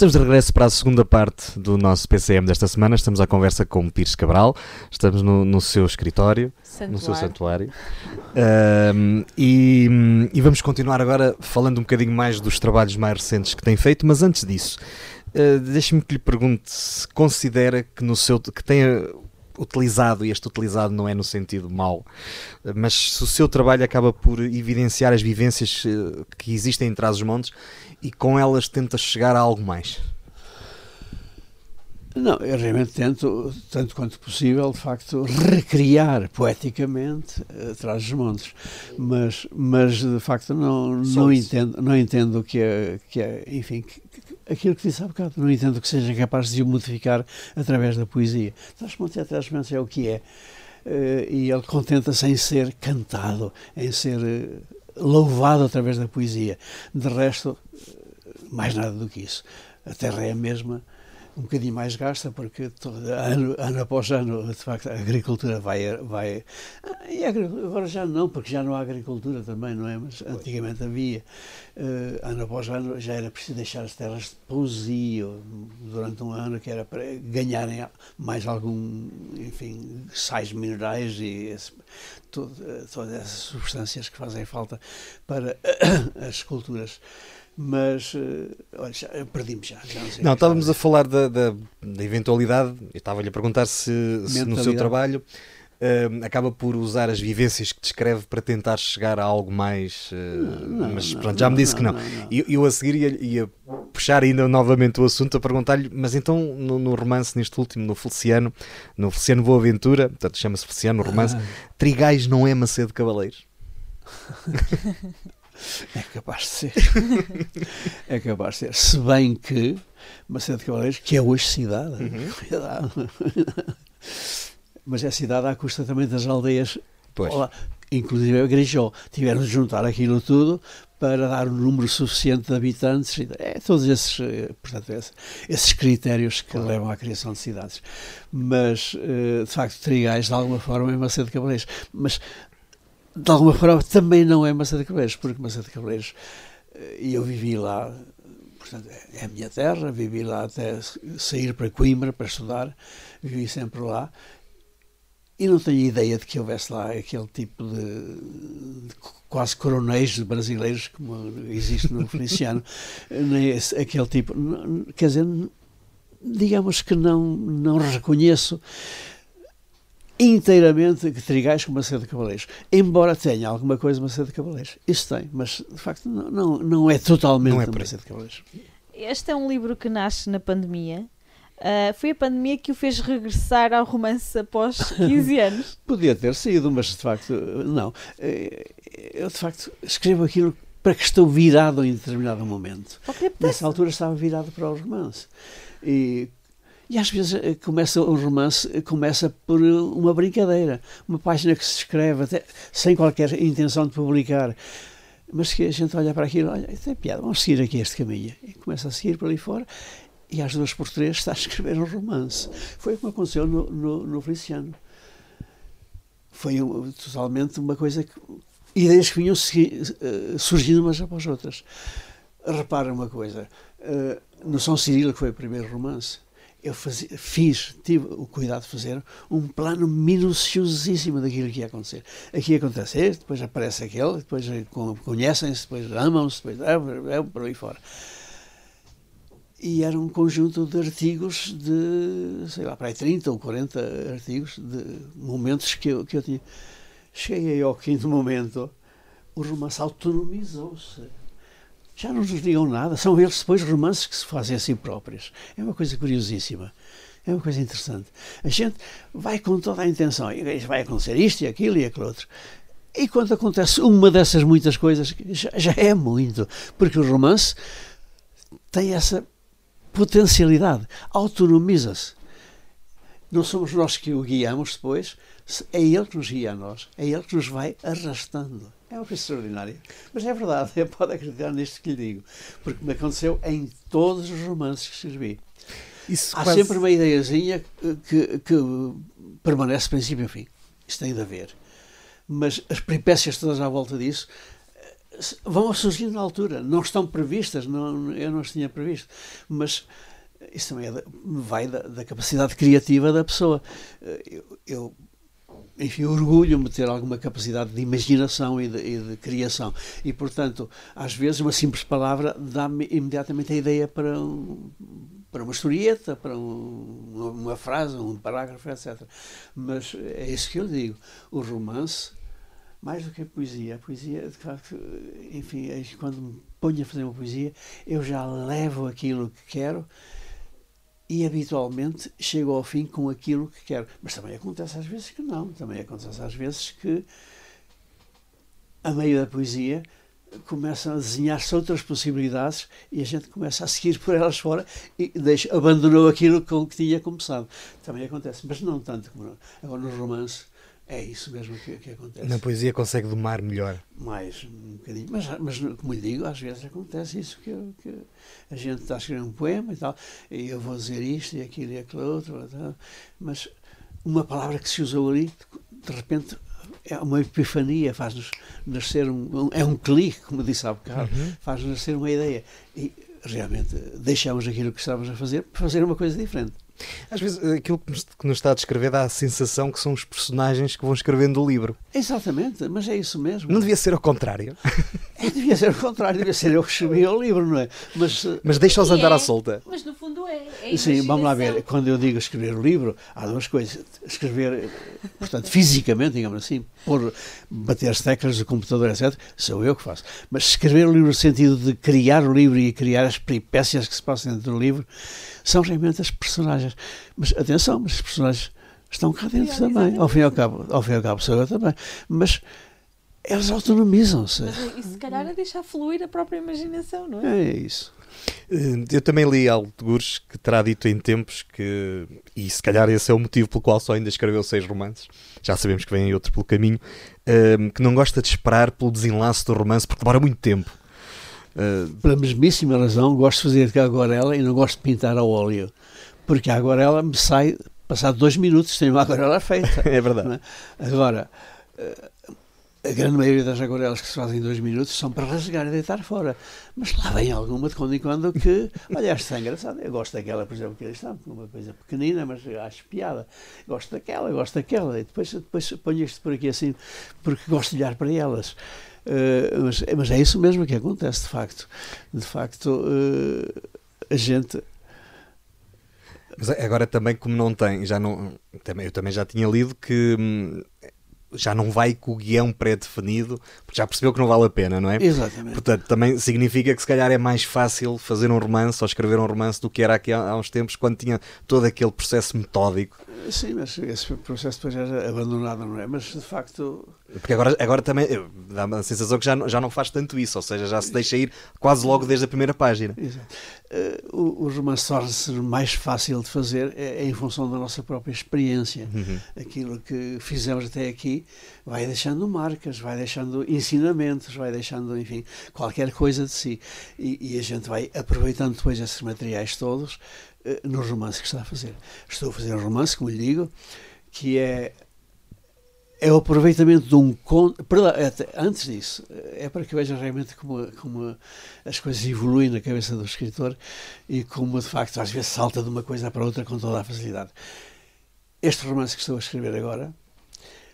Estamos de regresso para a segunda parte do nosso PCM desta semana. Estamos à conversa com o Pires Cabral. Estamos no, no seu escritório, no seu santuário. Ahm, e, e vamos continuar agora falando um bocadinho mais dos trabalhos mais recentes que tem feito, mas antes disso, ah, deixe-me que lhe pergunte se considera que no seu que tenha utilizado, e este utilizado não é no sentido mau, mas se o seu trabalho acaba por evidenciar as vivências eh, que existem em trás os montes e com elas tenta chegar a algo mais. Não, eu realmente tento, tanto quanto possível, de facto, recriar poeticamente uh, Trás os Montes. Mas, mas de facto, não, não, entendo, não entendo que é, que é enfim, que- que- aquilo que disse há bocado, não entendo que seja capaz de o modificar através da poesia. Trás os Montes é Trás os Montes, é o que é. Eh, e ele contenta-se em ser cantado, em ser eh, louvado através da poesia. De resto, eh, mais nada do que isso. A terra é a mesma, um bocadinho mais gasta, porque todo, ano, ano após ano, de facto, a agricultura vai. vai e agora já não, porque já não há agricultura também, não é? Mas antigamente havia. Eh, ano após ano já era preciso deixar as terras de pousio durante um ano, que era para ganharem mais algum, enfim, sais minerais e esse- todo- eh, todas essas substâncias que fazem falta para as culturas. Mas, eh, olha, já, perdi-me já. já não Não, que estávamos a falar da, da, da eventualidade. Eu estava-lhe a perguntar se, se no seu trabalho hum, acaba por usar as vivências que descreve para tentar chegar a algo mais. uh, Não, mas não, pronto, já me não, disse que não. não, não. E eu, a seguir ia, ia puxar ainda novamente o assunto a perguntar-lhe, mas então no, no romance, neste último, no Feliciano, no Feliciano Boa Aventura, portanto chama-se Feliciano o romance, Ah. Trigais não é Macedo Cavaleiros. É capaz de ser. é capaz de ser. Se bem que Macedo de Cavaleiros, que é hoje cidade, cuidado. mas é cidade à custa também das aldeias, Pois. Olá, inclusive a Grijó. Tiveram de juntar aquilo tudo para dar um número suficiente de habitantes. É, todos esses, eh, portanto, esse- esses critérios que levam à criação de cidades. Mas, eh, de facto, Trigais, de alguma forma, é Macedo de Cavaleiros. Mas de alguma forma também não é Macedo de Cabreiros, porque Macedo de Cabreiros, eh, e eu vivi lá portanto, é a minha terra, vivi lá até sair para Coimbra para estudar, vivi sempre lá. E não tenho ideia de que houvesse lá aquele tipo de, de quase coronéis brasileiros, como existe no Feliciano, nem esse, aquele tipo. Quer dizer, digamos que não, não reconheço inteiramente que Trigais com Macedo de Cavaleiros. Embora tenha alguma coisa Macedo de Cavaleiros. Isso tem, mas de facto não, não, não é totalmente não é Macedo de Cavaleiros. Este é um livro que nasce na pandemia. Uh, foi a pandemia que o fez regressar ao romance após 15 anos. Podia ter sido, mas de facto, não. Eh, eu de facto escrevo aquilo para que estou virado em determinado momento. Nessa altura estava virado para o romance. E e às vezes eh, começa um romance eh, começa por uma brincadeira, uma página que se escreve até, sem qualquer intenção de publicar. Mas que a gente olha para aquilo, olha, tem piada, vamos seguir aqui este caminho. E começa a seguir por ali fora e às duas por três está a escrever um romance. Foi como aconteceu no, no, no Feliciano. Foi um, totalmente uma coisa que. ideias que vinham surgindo umas após outras. Repara uma coisa: no São Cirilo, que foi o primeiro romance, eu fazia, fiz, tive o cuidado de fazer um plano minuciosíssimo daquilo que ia acontecer. Aqui acontece este, depois aparece aquele, depois conhecem-se, depois amam-se, depois é, é, por aí fora. E era um conjunto de artigos de, sei lá, para aí 30 ou 40 artigos de momentos que eu, que eu tinha. Cheguei ao quinto momento, o romance autonomizou-se já não nos digam nada. São eles depois romances que se fazem a si próprios. É uma coisa curiosíssima. É uma coisa interessante. A gente vai com toda a intenção. Vai acontecer isto e aquilo e aquilo outro. E quando acontece uma dessas muitas coisas, já, já é muito. Porque o romance tem essa potencialidade. Autonomiza-se. Não somos nós que o guiamos depois, é ele que nos guia a nós. É ele que nos vai arrastando. É uma coisa extraordinária. Mas é verdade, pode acreditar nisto que lhe digo. Porque me aconteceu em todos os romances que escrevi. Isso Há quase... sempre uma ideiazinha que, que permanece princípio e fim. Isso tem de haver. Mas as peripécias todas à volta disso eh, vão surgindo na altura. Não estão previstas, não, eu não as tinha previsto. Mas isso também é vai da, da, capacidade criativa da pessoa. Eh, eu, eu enfim, orgulho-me de ter alguma capacidade de imaginação e de, e de, criação. E, portanto, às vezes uma simples palavra dá-me imediatamente a ideia para, um, para uma historieta, para um, uma, frase, um parágrafo, etc. Mas é isso que eu digo. O romance, mais do que a poesia, a poesia, de facto, enfim, é quando me ponho a fazer uma poesia, eu já levo aquilo que quero e habitualmente chego ao fim com aquilo que quero. Mas também acontece às vezes que não, também acontece às vezes que, a meio da poesia, começam a desenhar-se outras possibilidades e a gente começa a seguir por elas fora e deixa, abandonou aquilo com que tinha começado. Também acontece, mas não tanto como agora no romance é isso mesmo que, que, acontece. Na poesia consegue domar melhor. Mais, um bocadinho. Mas, mas como lhe digo, às vezes acontece isso, que, que a gente está a escrever um poema e tal, e eu vou dizer isto e aquilo e aquilo outro, tal, mas uma palavra que se usou ali, de repente, é uma epifania, faz-nos nascer um, um, é um clique, como disse há bocado, uhum. faz-nos nascer uma ideia. E realmente deixamos aquilo que estávamos a fazer para fazer uma coisa diferente. Às vezes aquilo que nos, que nos, está a descrever dá a sensação que são os personagens que vão escrevendo o livro. Exatamente, mas é isso mesmo. Não devia ser ao contrário. É, devia ser ao contrário, devia ser eu que escrevia o livro, não é? Mas, mas deixa-os andar é, à solta. Mas no fundo é. é Sim, vamos lá ver. Quando eu digo escrever o livro, há duas coisas. Escrever, portanto, fisicamente, digamos assim, por bater as teclas do computador, etc., sou eu que faço. Mas escrever o livro no sentido de criar o livro e criar as peripécias que se passam dentro do livro são realmente as personagens. Mas atenção, mas os personagens estão cá dentro também. Ao fim e ao cabo, ao fim e ao cabo sou eu também. Mas eles autonomizam-se. E se calhar é deixar fluir a própria imaginação, não é? É isso. Eh, eu também li algo de Gures que terá dito em tempos que, e se calhar esse é o motivo pelo qual só ainda escreveu seis romances, já sabemos que vem outros pelo caminho, eh, que não gosta de esperar pelo desenlace do romance porque demora muito tempo. Uh, Pela mesmíssima razão, gosto de fazer de aguarela e não gosto de pintar a óleo, porque a aguarela me sai, passado dois minutos, tenho uma aguarela feita. é verdade. É? Agora, a grande maioria das aguarelas que se fazem em dois minutos são para rasgar e deitar fora. Mas lá vem alguma de quando em quando que, olha, esta é engraçada. Eu gosto daquela, por exemplo, que eles estão, uma coisa pequenina, mas acho piada. Gosto daquela, gosto daquela. E depois, depois ponho isto por aqui assim, porque gosto de olhar para elas. Uh, mas, mas, é isso mesmo que acontece, de facto. De facto, uh, a gente. Mas agora também, como não tem, já não, também, eu também já tinha lido que hum, já não vai com o guião pré-definido, porque já percebeu que não vale a pena, não é? Exatamente. Portanto, também significa que se calhar é mais fácil fazer um romance ou escrever um romance do que era aqui há, uns tempos, quando tinha todo aquele processo metódico. Sim, mas esse processo depois era abandonado, não é? Mas de facto. Porque agora, agora também dá-me a sensação que já, já não faz tanto isso, ou seja, já se deixa ir quase logo desde a primeira página. Exato. Uh, o, o romance torna-se mais fácil de fazer é, é, em função da nossa própria experiência. Uhum. Aquilo que fizemos até aqui vai deixando marcas, vai deixando ensinamentos, vai deixando, enfim, qualquer coisa de si. E, e a gente vai aproveitando depois esses materiais todos uh, no romance que está a fazer. Estou a fazer um romance, como lhe digo, que é é o aproveitamento de um conto. Antes disso, é para que vejam realmente como, como as coisas evoluem na cabeça do escritor e como, de facto, às vezes salta de uma coisa para outra com toda a facilidade. Este romance que estou a escrever agora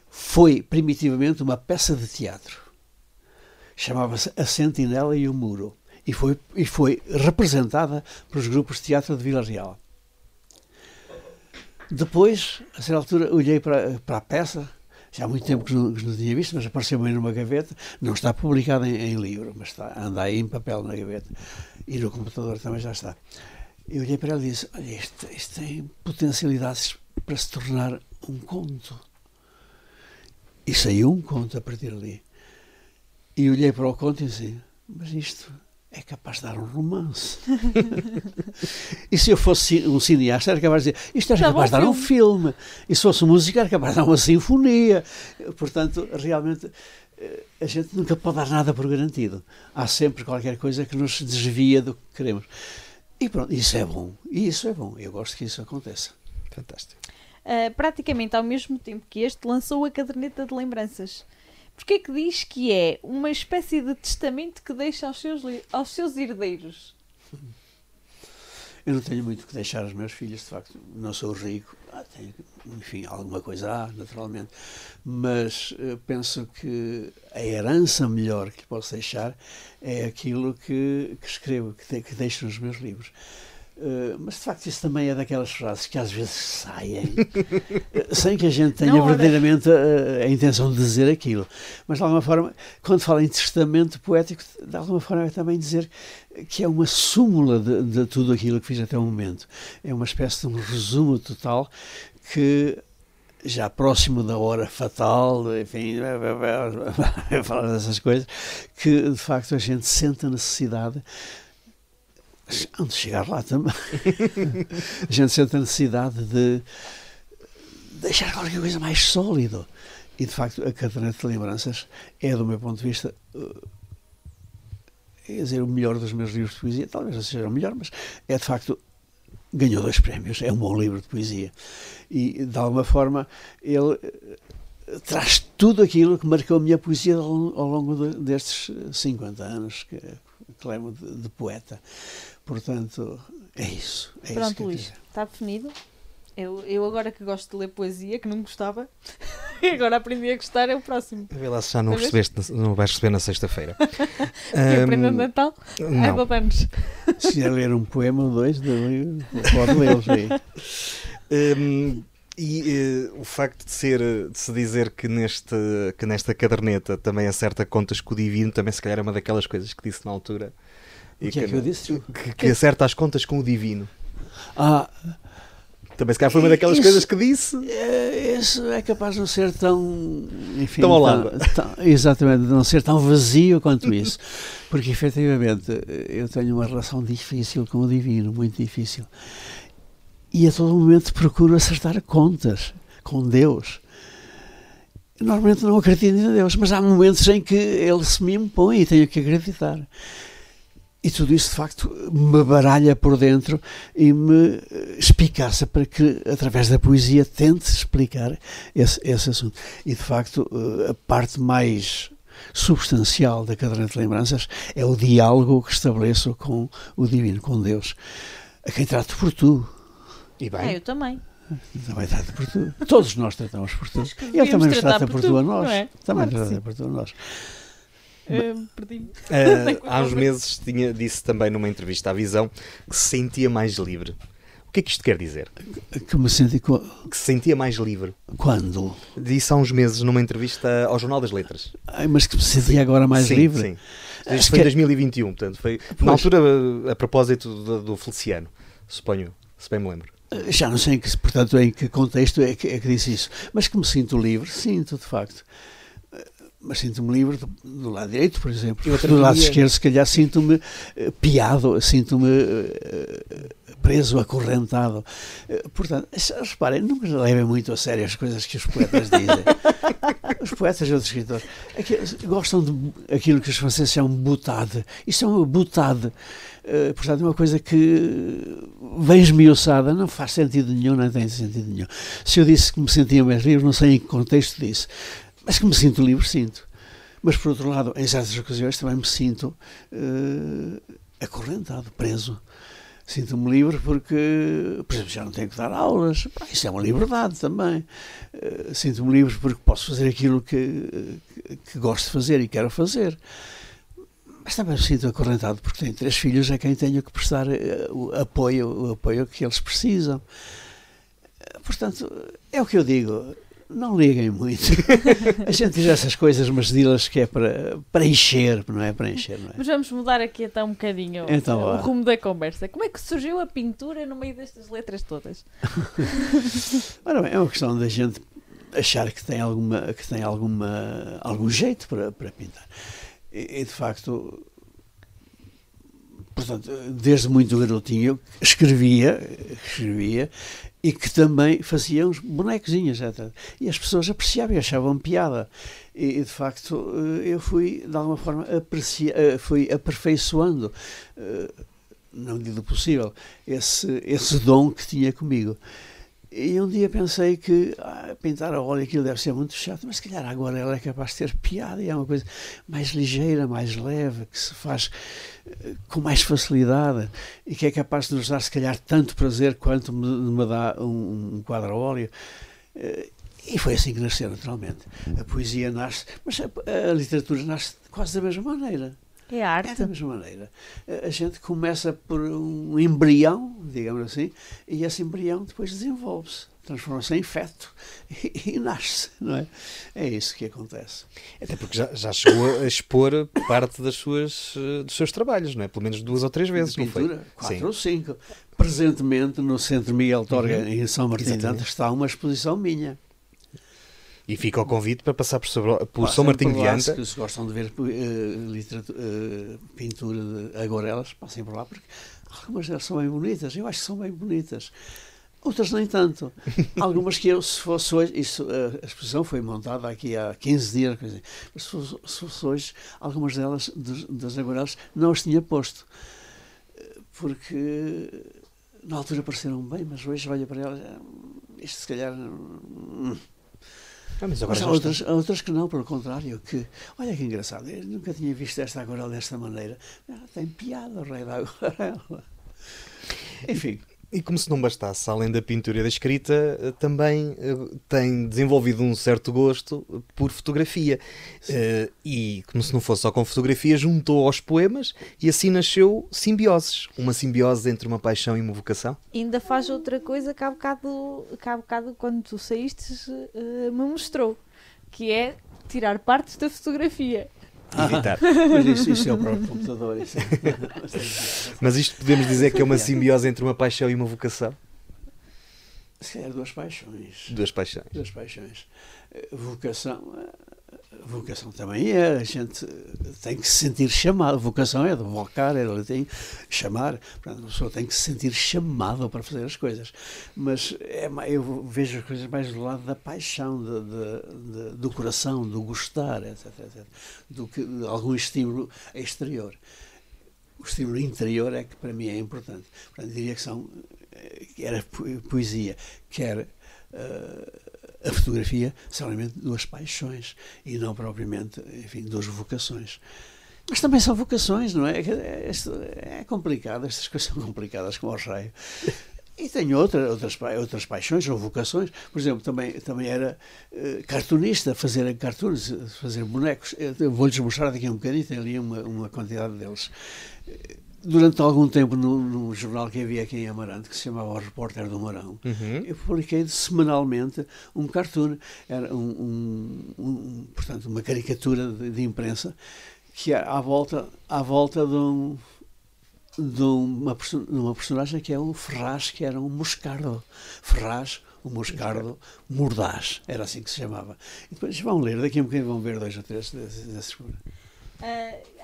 foi primitivamente uma peça de teatro. Chamava-se A Sentinela e o Muro e foi, e foi representada pelos grupos de teatro de Vila Real. Depois, a certa altura, olhei para, para a peça já há muito tempo que não, que não tinha visto, mas apareceu-me numa gaveta. Não está publicado em, em, livro, mas está, anda aí em papel na gaveta. E no computador também já está. Eu olhei para ela e disse: Olha, isto, isto tem potencialidades para se tornar um conto. E saiu um conto a partir dali. E olhei para o conto e disse: Mas isto é capaz de dar um romance. e se eu fosse um cineasta, era capaz de dizer, isto é capaz de dar um filme. E se fosse música, era capaz de dar uma sinfonia. Portanto, realmente, eh, a gente nunca pode dar nada por garantido. Há sempre qualquer coisa que nos desvia do que queremos. E pronto, isso é bom. E isso é bom. Eu gosto que isso aconteça. Fantástico. Uh, praticamente ao mesmo tempo que este, lançou a caderneta de lembranças. Porquê é que diz que é uma espécie de testamento que deixa aos seus, aos seus herdeiros? Eu não tenho muito que deixar aos meus filhos, de facto. Não sou rico. Ah, tenho, enfim, alguma coisa há, naturalmente. Mas uh, penso que a herança melhor que posso deixar é aquilo que, que escrevo, que, de, que deixo nos meus livros. Uh, mas de facto isso também é daquelas frases que às vezes saem uh, sem que a gente tenha Não, verdadeiramente a, a, intenção de dizer aquilo. Mas de alguma forma, quando fala em testamento poético, de alguma forma é também dizer que é uma súmula de, de tudo aquilo que fiz até o momento. É uma espécie de um resumo total que já próximo da hora fatal, enfim, falar dessas coisas, que de facto a gente sente a necessidade Onde chegar lá também. a gente sente a necessidade de deixar qualquer coisa mais sólido. E de facto, a caderneta de lembranças é, do meu ponto de vista, uh, é dizer, o melhor dos meus livros de poesia. Talvez não seja o melhor, mas é de facto. Ganhou dois prémios, é um bom livro de poesia. E, de alguma forma, ele uh, traz tudo aquilo que marcou a minha poesia ao, longo de, destes 50 anos que, que levo de, de poeta. Portanto, é isso. É Pronto, isso Luís, está definido. Eu, eu agora que gosto de ler poesia, que não gostava, e agora aprendi a gostar, é o próximo. Vê lá se já não, recebeste, não vais receber na sexta-feira. um, aprenda de Natal? Não. babamos. Se quiser ler um poema ou dois, pode lê-los aí. Um, e uh, o facto de, ser, de se dizer que, neste, que nesta caderneta também acerta contas com o divino, também se calhar é uma daquelas coisas que disse na altura e que, é que, eu disse? Que, que acerta as contas com o divino. Ah, também se calhar foi uma daquelas isso, coisas que disse. É, isso é capaz de não ser tão. Enfim, tão ao exatamente, de não ser tão vazio quanto isso. Porque efetivamente eu tenho uma relação difícil com o divino, muito difícil. E a todo momento procuro acertar contas com Deus. Normalmente não acredito em Deus, mas há momentos em que ele se me impõe e tenho que acreditar. E tudo isso, de facto, me baralha por dentro e me espicaça para que, através da poesia, tente explicar esse, esse assunto. E, de facto, a parte mais substancial da caderneta de lembranças é o diálogo que estabeleço com o Divino, com Deus, a quem trato por tu. E Ah, bem, eu também. Também trata por tu. Todos nós tratamos por tu. Ele também nos trata por por tu tu, a nós. é? Também Claro que trata por tu a nós. Uh, Perdi-me. eh, há uns meses tinha, disse também numa entrevista à Visão que se sentia mais livre. O que é que isto quer dizer? Que me senti co- Que se sentia mais livre. quando? Disse há uns meses numa entrevista ao Jornal das Letras. Ai, mas que me sentia agora mais sim, livre. Sim. Acho Isto foi em que- 2021, portanto, foi Pois. na altura a, a propósito do, do Feliciano, suponho, se bem me lembro. Já não sei em que, portanto, em que contexto é que, é que disse isso. Mas que me sinto livre, sinto, de facto. Mas sinto-me livre do, do lado direito, por exemplo. Do lado esquerdo, se calhar, sinto-me eh, piado, sinto-me eh, preso, acorrentado. Eh, Portanto, reparem, não levem muito a sério as coisas que os poetas dizem. Os poetas e outros escritores aqueles gostam de aquilo que os franceses chamam boutade. Isto é uma boutade. Eh, portanto, é uma coisa que vem esmiuçada, não faz sentido nenhum, não tem sentido nenhum. Se eu disse que me sentia mais livre, não sei em que contexto disse, mas que me sinto livre, sinto. Mas, por outro lado, em certas ocasiões também me sinto eh, acorrentado, preso. Sinto-me livre porque, por exemplo, já não tenho que dar aulas. Isso é uma liberdade também. Eh, Sinto-me livre porque posso fazer aquilo que, que, que gosto de fazer e quero fazer. Mas também me sinto acorrentado porque tenho três filhos a quem tenho que prestar eh, o apoio, o apoio que eles precisam. Eh, Portanto, é o que eu digo. Não liguem muito. A gente diz essas coisas, mas dilas que é para, para encher, não é? Para encher, não é? Mas vamos mudar aqui então um bocadinho Então vá. o rumo da conversa. Como é que surgiu a pintura no meio destas letras todas? Ora bem, é uma questão da gente achar que tem alguma que tem alguma algum jeito para, para pintar e, de facto portanto desde muito garotinho escrevia escrevia e que também fazia uns bonecozinhos etc. e as pessoas apreciavam e achavam piada e, de facto eh, eu fui de alguma forma aprecia, eh, fui aperfeiçoando eh, medida do possível esse esse dom que tinha comigo e um dia pensei que ah, pintar a óleo aquilo deve ser muito chato, mas se calhar agora ela é capaz de ter piada e é uma coisa mais ligeira, mais leve, que se faz eh, com mais facilidade e que é capaz de nos dar se calhar tanto prazer quanto me, me dá um, um quadro a óleo. Eh, E foi assim que nasceu, naturalmente. A poesia nasce, mas a, a literatura nasce quase da mesma maneira. É a É arte. da mesma maneira. A gente começa por um embrião, digamos assim, e esse embrião depois desenvolve-se, transforma-se em feto e, e nasce, não é? É isso que acontece. Até porque já, já chegou a expor parte das suas, eh, dos seus trabalhos, não é? Pelo menos duas ou três vezes, De não foi? pintura, quatro Sim. ou cinco. Presentemente, no Centro Miguel Torga, Uhum. em São Martim Exatamente. Está uma exposição minha. E fica o convite para passar por, sobre, por São Martinho de Anta. Se, gostam de ver eh, pintura de aguarelas, passem por lá, porque algumas delas são bem bonitas. Eu acho que são bem bonitas. Outras nem tanto. Algumas que eu, se fosse hoje, isso, eh, a exposição foi montada aqui há 15 dias, coisa mas se fosse, se fosse hoje, algumas delas, dos, das aguarelas, não as tinha posto. Porque na altura pareceram bem, mas hoje olha para elas, isto se calhar. hum, Ah, mas agora mas há outras, há outras que não, pelo contrário, que olha que engraçado, eu nunca tinha visto esta aguarela desta maneira. Ela tem piada, o rei da aguarela. Enfim, E como se não bastasse, além da pintura e da escrita, eh, também eh, tem desenvolvido um certo gosto por fotografia. Eh, E, como se não fosse só com fotografia, juntou aos poemas e assim nasceu Simbioses. Uma simbiose entre uma paixão e uma vocação. Ainda faz outra coisa que há bocado, que há bocado quando tu saíste, me mostrou, que é tirar partes da fotografia. Editar. mas isso, isso é o próprio computador. Isso. Mas isto podemos dizer que é uma simbiose entre uma paixão e uma vocação? Se calhar duas paixões. Duas paixões. Duas paixões. Eh, Vocação, eh, vocação também é, a gente tem que se sentir chamado. Vocação é de vocar, é de latim, chamar. Portanto, a pessoa tem que se sentir chamado para fazer as coisas. Mas é, eu vejo as coisas mais do lado da paixão, de- de- de- do coração, do gostar, etc, etc. Do que de algum estímulo exterior. o estímulo interior é que para mim é importante. Portanto, diria que são, era poesia, quer a fotografia, são realmente duas paixões e não propriamente, enfim, duas vocações. Mas também são vocações, não é? É, é complicado, estas coisas são complicadas como o raio. E tenho outra, outras, outras paixões ou vocações. Por exemplo, também, também era uh, cartunista, fazer cartoons, fazer bonecos. Vou-lhes mostrar daqui a um bocadinho, tem ali uma, uma quantidade deles. Durante algum tempo, num, jornal que havia aqui em Amarante, que se chamava O Repórter do Marão, uhum. eu publiquei semanalmente um cartoon, era um, um, um portanto, uma caricatura de, de imprensa, que era à volta, à volta de um de uma, de uma personagem que é o Ferraz, que era um moscardo. Ferraz, o moscardo mordaz, era assim que se chamava. E depois vão ler, daqui a um bocadinho vão ver dois ou três desses. Uh,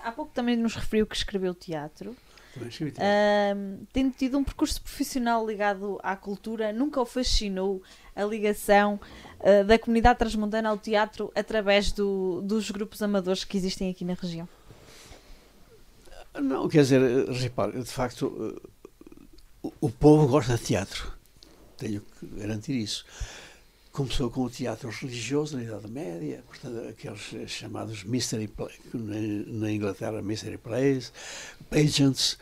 há pouco também nos referiu que escreveu teatro. Uh, tendo tido um percurso profissional ligado à cultura, nunca o fascinou a ligação uh, da comunidade transmontana ao teatro através do, dos grupos amadores que existem aqui na região? Não, quer dizer, repare, de facto, o, o povo gosta de teatro. Tenho que garantir isso. Começou com o teatro religioso na Idade Média, portanto, aqueles chamados mystery plays, na Inglaterra, mystery plays, pageants,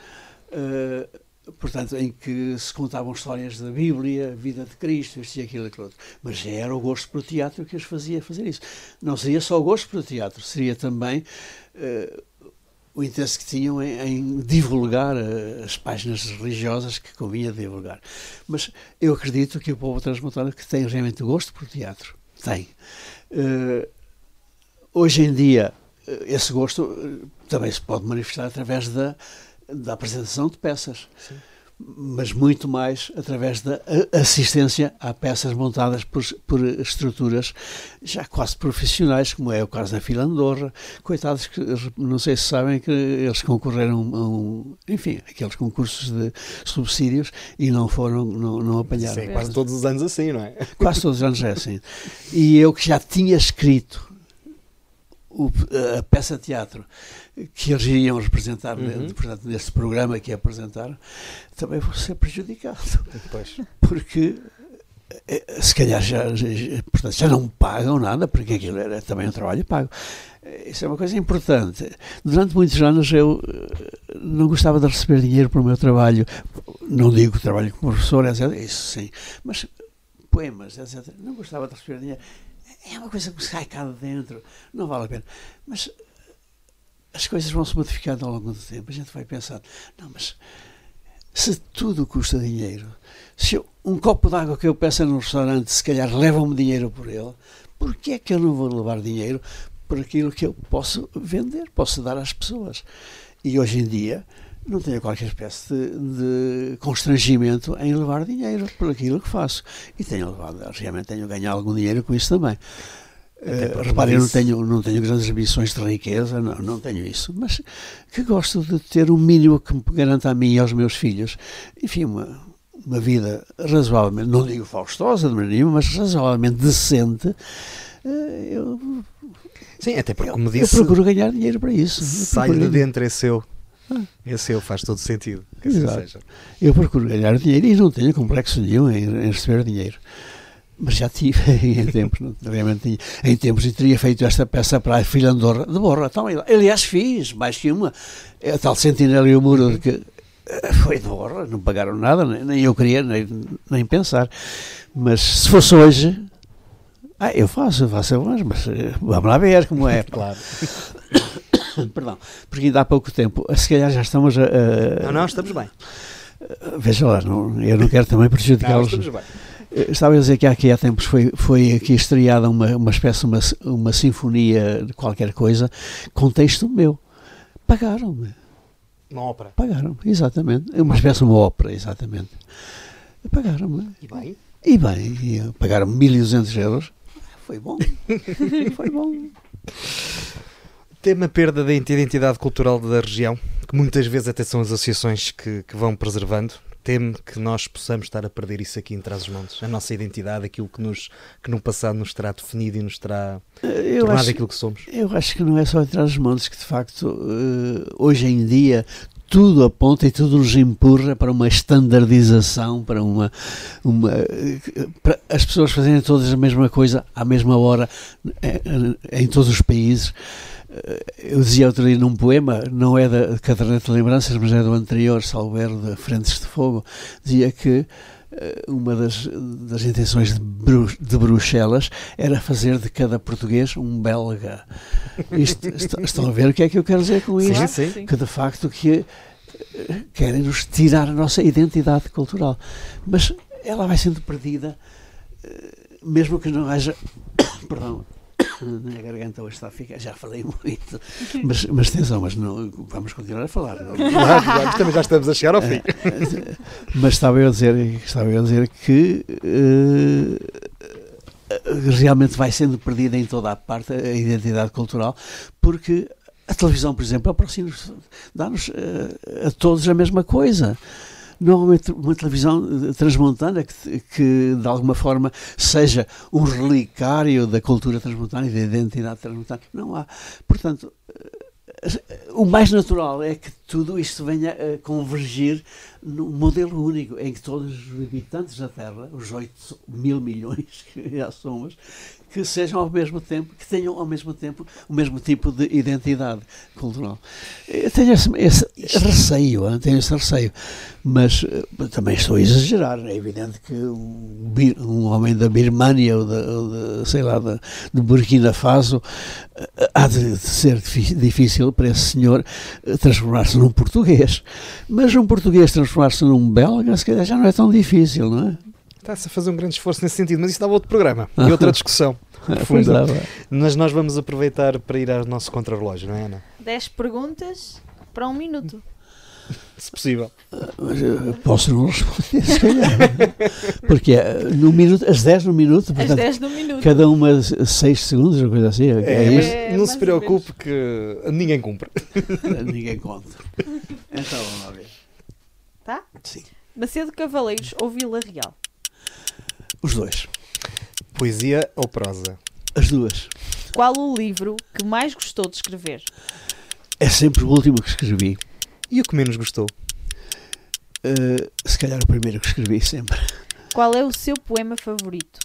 uh, portanto, em que se contavam histórias da Bíblia, vida de Cristo, isto e aquilo e aquilo outro. Mas já era o gosto pelo teatro que os fazia fazer isso. Não seria só o gosto pelo teatro, seria também uh, o interesse que tinham em, em, divulgar eh, as páginas religiosas que convinha divulgar. Mas eu acredito que o povo transmontano que tem realmente gosto por teatro, tem. Uh, hoje em dia, eh, esse gosto também se pode manifestar através da, da apresentação de peças. Sim mas muito mais através da assistência a peças montadas por, por, estruturas já quase profissionais, como é o caso da Fila Andorra. Coitados que não sei se sabem que eles concorreram a um, enfim, aqueles concursos de subsídios e não foram, não, não apanharam. Sim, quase todos os anos assim, não é? Quase todos os anos é assim. E eu que já tinha escrito o, a peça teatro que eles iriam representar uhum. portanto, nesse programa que apresentaram, também vou ser prejudicado. Pois. Porque eh, se calhar já, já, portanto, já não pagam nada, porque aquilo era também um trabalho pago. Eh, isso é uma coisa importante. Durante muitos anos eu eh, não gostava de receber dinheiro para o meu trabalho. Não digo trabalho como professor, etc. Isso sim. Mas poemas, etc. Não gostava de receber dinheiro é uma coisa que sai cá de dentro, não vale a pena. Mas as coisas vão se modificando ao longo do tempo. A gente vai pensando, não, mas se tudo custa dinheiro, se eu, um copo de água que eu peço no restaurante, se calhar levam-me dinheiro por ele, por que é que eu não vou levar dinheiro por aquilo que eu posso vender, posso dar às pessoas? E hoje em dia não tenho qualquer espécie de, de, constrangimento em levar dinheiro por aquilo que faço. E tenho levado, realmente tenho ganhado algum dinheiro com isso também. Uh, reparem, eu não tenho, não tenho grandes ambições de riqueza, não, não tenho isso, mas que gosto de ter o um mínimo que me garanta a mim e aos meus filhos, enfim, uma, uma vida razoavelmente, não digo faustosa de maneira nenhuma, mas razoavelmente decente. Uh, eu, Sim, até porque, como disse, eu procuro ganhar dinheiro para isso. Sai de dentro, é seu. Esse eu faz todo sentido. Que assim seja. Eu procuro ganhar dinheiro e não tenho complexo nenhum em receber dinheiro. Mas já tive em tempos, realmente tinha, em tempos e teria feito esta peça para a filha Andorra de Borra. Então, aliás, fiz mais que uma. A tal Sentinela e o Muro que eh, foi de Borra, não pagaram nada, nem eu queria, nem, nem pensar. Mas se fosse hoje, ah, eu faço, faço, mas eh, vamos lá ver como é. claro. Perdão, porque ainda há pouco tempo, se calhar já estamos a. a não, não, estamos bem. Veja lá, não, eu não quero também prejudicá-los. Eh, estava a dizer que aqui há tempos foi, foi aqui estreada uma, uma espécie, uma, uma sinfonia de qualquer coisa, com texto meu. Pagaram-me. Uma ópera? Pagaram exatamente. Uma espécie de uma ópera, exatamente. Pagaram-me. E bem? E bem, pagaram-me 1200 euros. Foi bom. foi bom. Tema perda da identidade cultural da região, que muitas vezes até são as associações que, que vão preservando. Teme que nós possamos estar a perder isso aqui em Trás-os-Montes, a nossa identidade, aquilo que, nos, que no passado nos terá definido e nos terá eu tornado acho, aquilo que somos. Eu acho que não é só em Trás-os-Montes que, de facto, hoje em dia tudo aponta e tudo nos empurra para uma standardização, para uma, uma para as pessoas fazerem todas a mesma coisa à mesma hora em, em todos os países. Eu dizia outro dia num poema, não é da Caderneta de Lembranças, mas é do anterior, Salvero, de Frentes de Fogo, dizia que eh, uma das, das intenções de, Bru de, Bruxelas era fazer de cada português um belga. Isto, estão a ver o que é que eu quero dizer com isto? Sim, sim. Que de facto que eh, querem nos tirar a nossa identidade cultural. Mas ela vai sendo perdida, eh, mesmo que não haja. Perdão, a garganta hoje está a ficar, já falei muito, mas, mas atenção, mas não, vamos continuar a falar. Claro, claro, também já estamos a chegar ao fim. mas estava eu a dizer, estava eu a dizer que uh, realmente vai sendo perdida em toda a parte a identidade cultural, porque a televisão, por exemplo, aproxima dá-nos uh, a todos a mesma coisa uma, uma televisão eh, transmontana que, que, de alguma forma, seja um relicário da cultura transmontana e da identidade transmontana. Não há. Portanto, eh, o mais natural é que tudo isto venha a convergir num modelo único, em que todos os habitantes da Terra, os 8 mil milhões que já somos, que sejam ao mesmo tempo, que tenham ao mesmo tempo o mesmo tipo de identidade cultural. Eu tenho esse, esse receio, tenho esse receio, mas uh, também estou a exagerar. É evidente que um, um homem da Birmania ou, da, ou sei lá, da, de Burkina Faso uh, há de ser difícil para esse senhor uh, transformar-se num português, mas um português transformar-se num belga, se calhar já não é tão difícil, não é? Está-se a fazer um grande esforço nesse sentido, mas isso dava outro programa e outra discussão profunda. mas nós vamos aproveitar para ir ao nosso contrarrelógio, não é, Ana? 10 perguntas para um minuto. Se possível. Posso não responder, se calhar. Porque é, no minuto, as 10 no minuto, portanto, as 10 no minuto. cada uma 6 segundos, uma coisa assim. É, é, é não se preocupe que ninguém cumpre. ninguém conta. Então vamos lá ver. Tá? Sim. Macedo Cavaleiros ou Vila Real? Os dois. Poesia ou prosa? As duas. Qual o livro que mais gostou de escrever? É sempre o último que escrevi. E o que menos gostou? Uh, se calhar o primeiro que escrevi sempre. Qual é o seu poema favorito?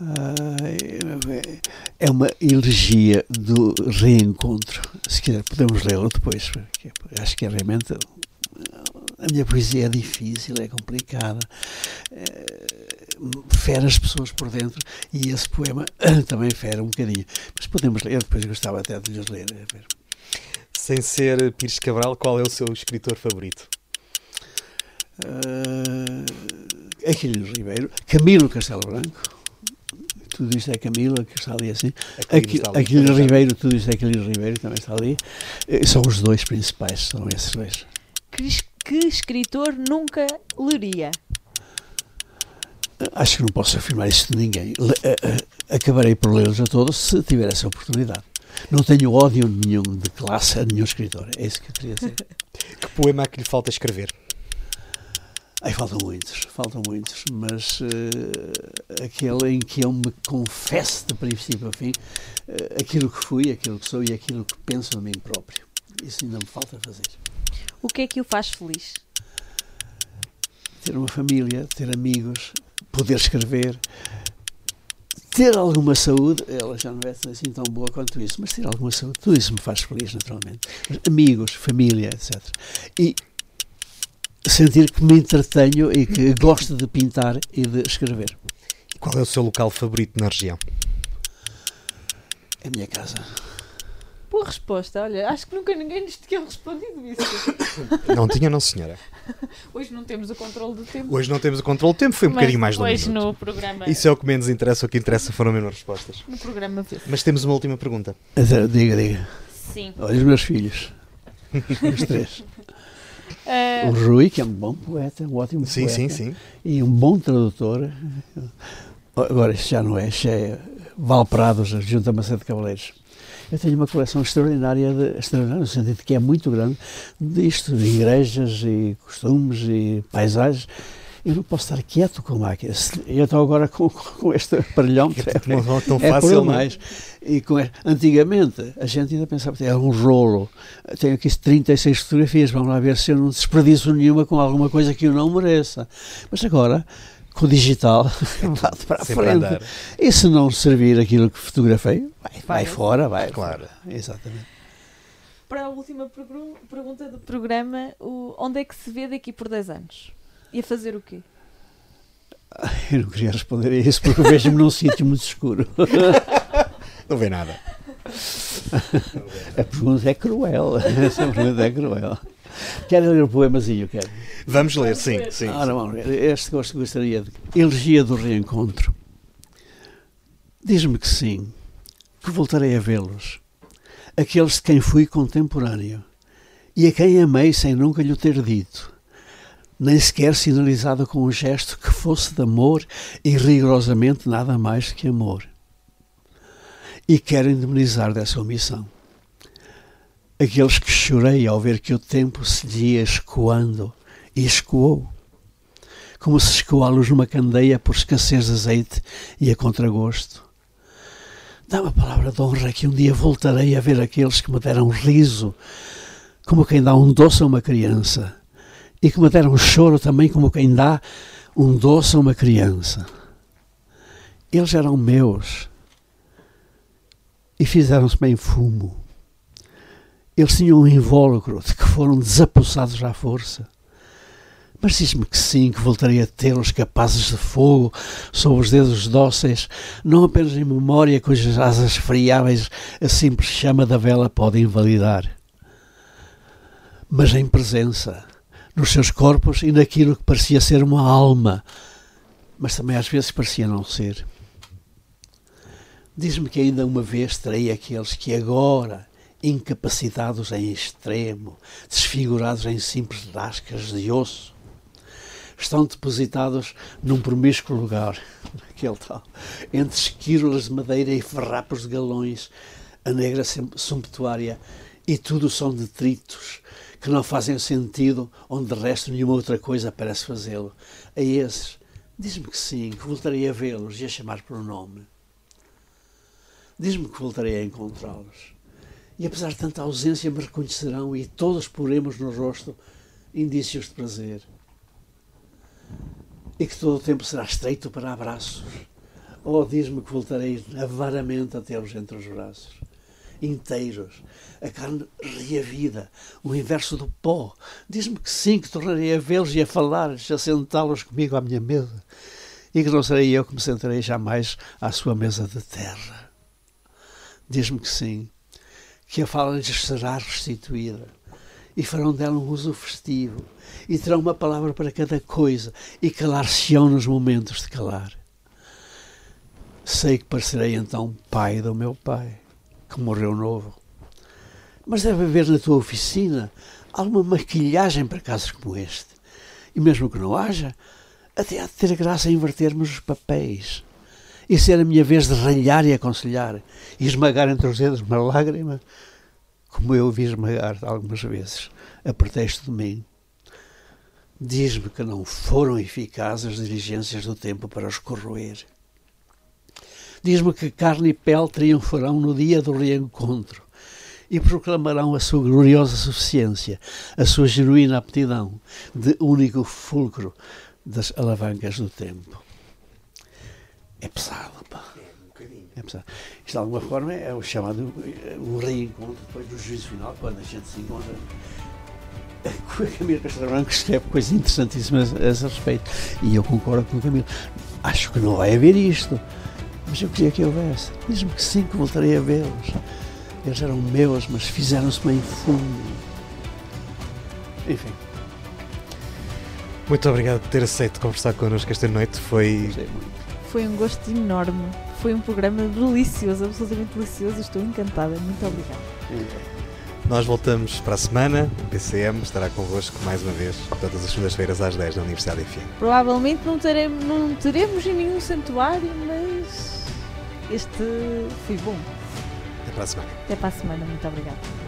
Uh, é uma elegia do reencontro. Se quiser, podemos lê-lo depois. Acho que é realmente a minha poesia é difícil, é complicada, é, fere as pessoas por dentro e esse poema também fere um bocadinho. Mas podemos ler, depois gostava até de lhes ler. Sem ser Pires Cabral, qual é o seu escritor favorito? Uh, Aquilino Ribeiro, Camilo Castelo Branco. Tudo isto é Camilo, que está ali assim. Aquilino, Aquilino Ribeiro, tudo isto é Aquilino Ribeiro, também está ali. Eh, são os dois principais, são esses dois que escritor nunca leria? Acho que não posso afirmar isso de ninguém. Eh, eh, acabarei por lê-los a todos se tiver essa oportunidade. Não tenho ódio nenhum de classe a nenhum escritor. É isso que eu queria dizer. que poema é que lhe falta escrever? Ai, faltam muitos, faltam muitos, mas uh, aquele em que eu me confesso de princípio a fim uh, aquilo que fui, aquilo que sou e aquilo que penso de mim próprio. Isso ainda me falta fazer. O que é que o faz feliz? Ter uma família, ter amigos, poder escrever, ter alguma saúde, ela já não é assim tão boa quanto isso, mas ter alguma saúde, tudo isso me faz feliz, naturalmente. Amigos, família, etc. E sentir que me entretenho e que gosto de pintar e de escrever. Qual é o seu local favorito na região? É a minha casa. Boa resposta, olha, acho que nunca ninguém nos tinha respondido isso. Não tinha, não, senhora. Hoje não temos o controle do tempo. Hoje não temos o controle do tempo, foi um Mas bocadinho mais um Hoje no programa. Isso é o que menos interessa, o que interessa foram menos respostas. No programa Mas temos uma última pergunta. Diga, diga. Sim. Olha os meus filhos. os três. Uh... O Rui, que é um bom poeta, um ótimo sim, poeta. Sim, sim, sim. E um bom tradutor. Agora, isto já não é, isto é Valprados, junto a Macedo de Cavaleiros. Eu tenho uma coleção extraordinária, de, extraordinária no sentido que é muito grande, disto, de igrejas e costumes e paisagens. eu não posso estar quieto com máquinas. Eu estou agora com, com este aparelhão. É tão, tão é fácil, é? mais. E com antigamente, a gente ainda pensava que era um rolo. Tenho aqui 36 fotografias, vamos lá ver se eu não desperdiço nenhuma com alguma coisa que eu não mereça. Mas agora, com o digital, vai para a Sempre frente. andar. E se não servir aquilo que fotografei, vai, vai fora, vai. Claro. fora. Exatamente. Para a última pergu- pergunta do programa, onde é que se vê daqui por 10 anos? E a fazer o quê? Eu não queria responder a isso porque eu vejo-me num sítio muito escuro. Não vê nada. A pergunta é cruel. Essa pergunta é cruel. Quero ler o poemazinho, quero. Vamos ler, sim, sim. Ora, vamos. Este gosto gostaria de. Elegia do reencontro. Diz-me que sim, que voltarei a vê-los. Aqueles de quem fui contemporâneo e a quem amei sem nunca lhe ter dito, nem sequer sinalizado com um gesto que fosse de amor e rigorosamente nada mais que amor. E quero indemnizar dessa omissão. Aqueles que chorei ao ver que o tempo se ia escoando e escoou, como se escoa a luz numa candeia por escassez de azeite e a contragosto. Dá-me a palavra de honra que um dia voltarei a ver aqueles que me deram riso, como quem dá um doce a uma criança, e que me deram choro também como quem dá um doce a uma criança. Eles eram meus e fizeram-se em fumo. Eles tinham um invólucro de que foram desapossados à força. Mas diz-me que sim, que voltarei a tê-los capazes de fogo sob os dedos dóceis, não apenas em memória cujas asas friáveis a simples chama da vela pode invalidar, mas em presença, nos seus corpos e naquilo que parecia ser uma alma, mas também às vezes parecia não ser. Diz-me que ainda uma vez terei aqueles que agora, incapacitados em extremo, desfigurados em simples lascas de osso, estão depositados num promíscuo lugar, aquele tal, entre esquírolas de madeira e farrapos de galões, a negra sumptuária, e tudo são detritos que não fazem sentido onde de resto nenhuma outra coisa parece fazê-lo. A esses, diz-me que sim, que voltarei a vê-los e a chamar por nome. Diz-me que voltarei a encontrá-los. E apesar de tanta ausência, me reconhecerão e todos poremos no rosto indícios de prazer. E que todo o tempo será estreito para abraços. Oh, diz-me que voltarei avaramente a tê-los entre os braços. Inteiros, a carne reavida, o inverso do pó. Diz-me que sim, que tornarei a vê-los e a falar-lhes, a sentá-los comigo à minha mesa. E que não serei eu que me sentarei jamais à sua mesa de terra. Diz-me que sim, que a fala lhes será restituída e farão dela um uso festivo e terão uma palavra para cada coisa e calar-se-ão nos momentos de calar. Sei que parecerei então pai do meu pai, que morreu novo. Mas deve haver na tua oficina alguma maquilhagem para casos como este. E mesmo que não haja, até há de ter graça em invertermos os papéis e ser a minha vez de ralhar e aconselhar e esmagar entre os dedos uma lágrima, como eu vi esmagar algumas vezes, a pretexto de mim. Diz-me que não foram eficazes as diligências do tempo para os corroer. Diz-me que carne e pele triunfarão no dia do reencontro e proclamarão a sua gloriosa suficiência, a sua genuína aptidão de único fulcro das alavancas do tempo. É pesado, pá. É pesado. Isto de alguma forma é o chamado eh, o reencontro depois do juízo final, quando a gente se encontra. A Camila Castro Branco escreve coisas interessantíssimas a esse respeito. E eu concordo com o Camilo. Acho que não vai haver isto. Mas eu queria que houvesse. Diz-me que sim, que voltarei a vê-los. Eles eram meus, mas fizeram-se meio fundo. Enfim, Muito obrigado por ter aceito conversar connosco esta noite. Foi. Foi um gosto enorme. Foi um programa delicioso, absolutamente delicioso. Estou encantada. Muito obrigada. Então, Nós voltamos para a semana. O PCM estará convosco mais uma vez, todas as segundas-feiras às 10 na Universidade FM. Provavelmente não teremos, não teremos em nenhum santuário, mas este foi bom. Até para a semana. Até para a semana. Muito obrigada.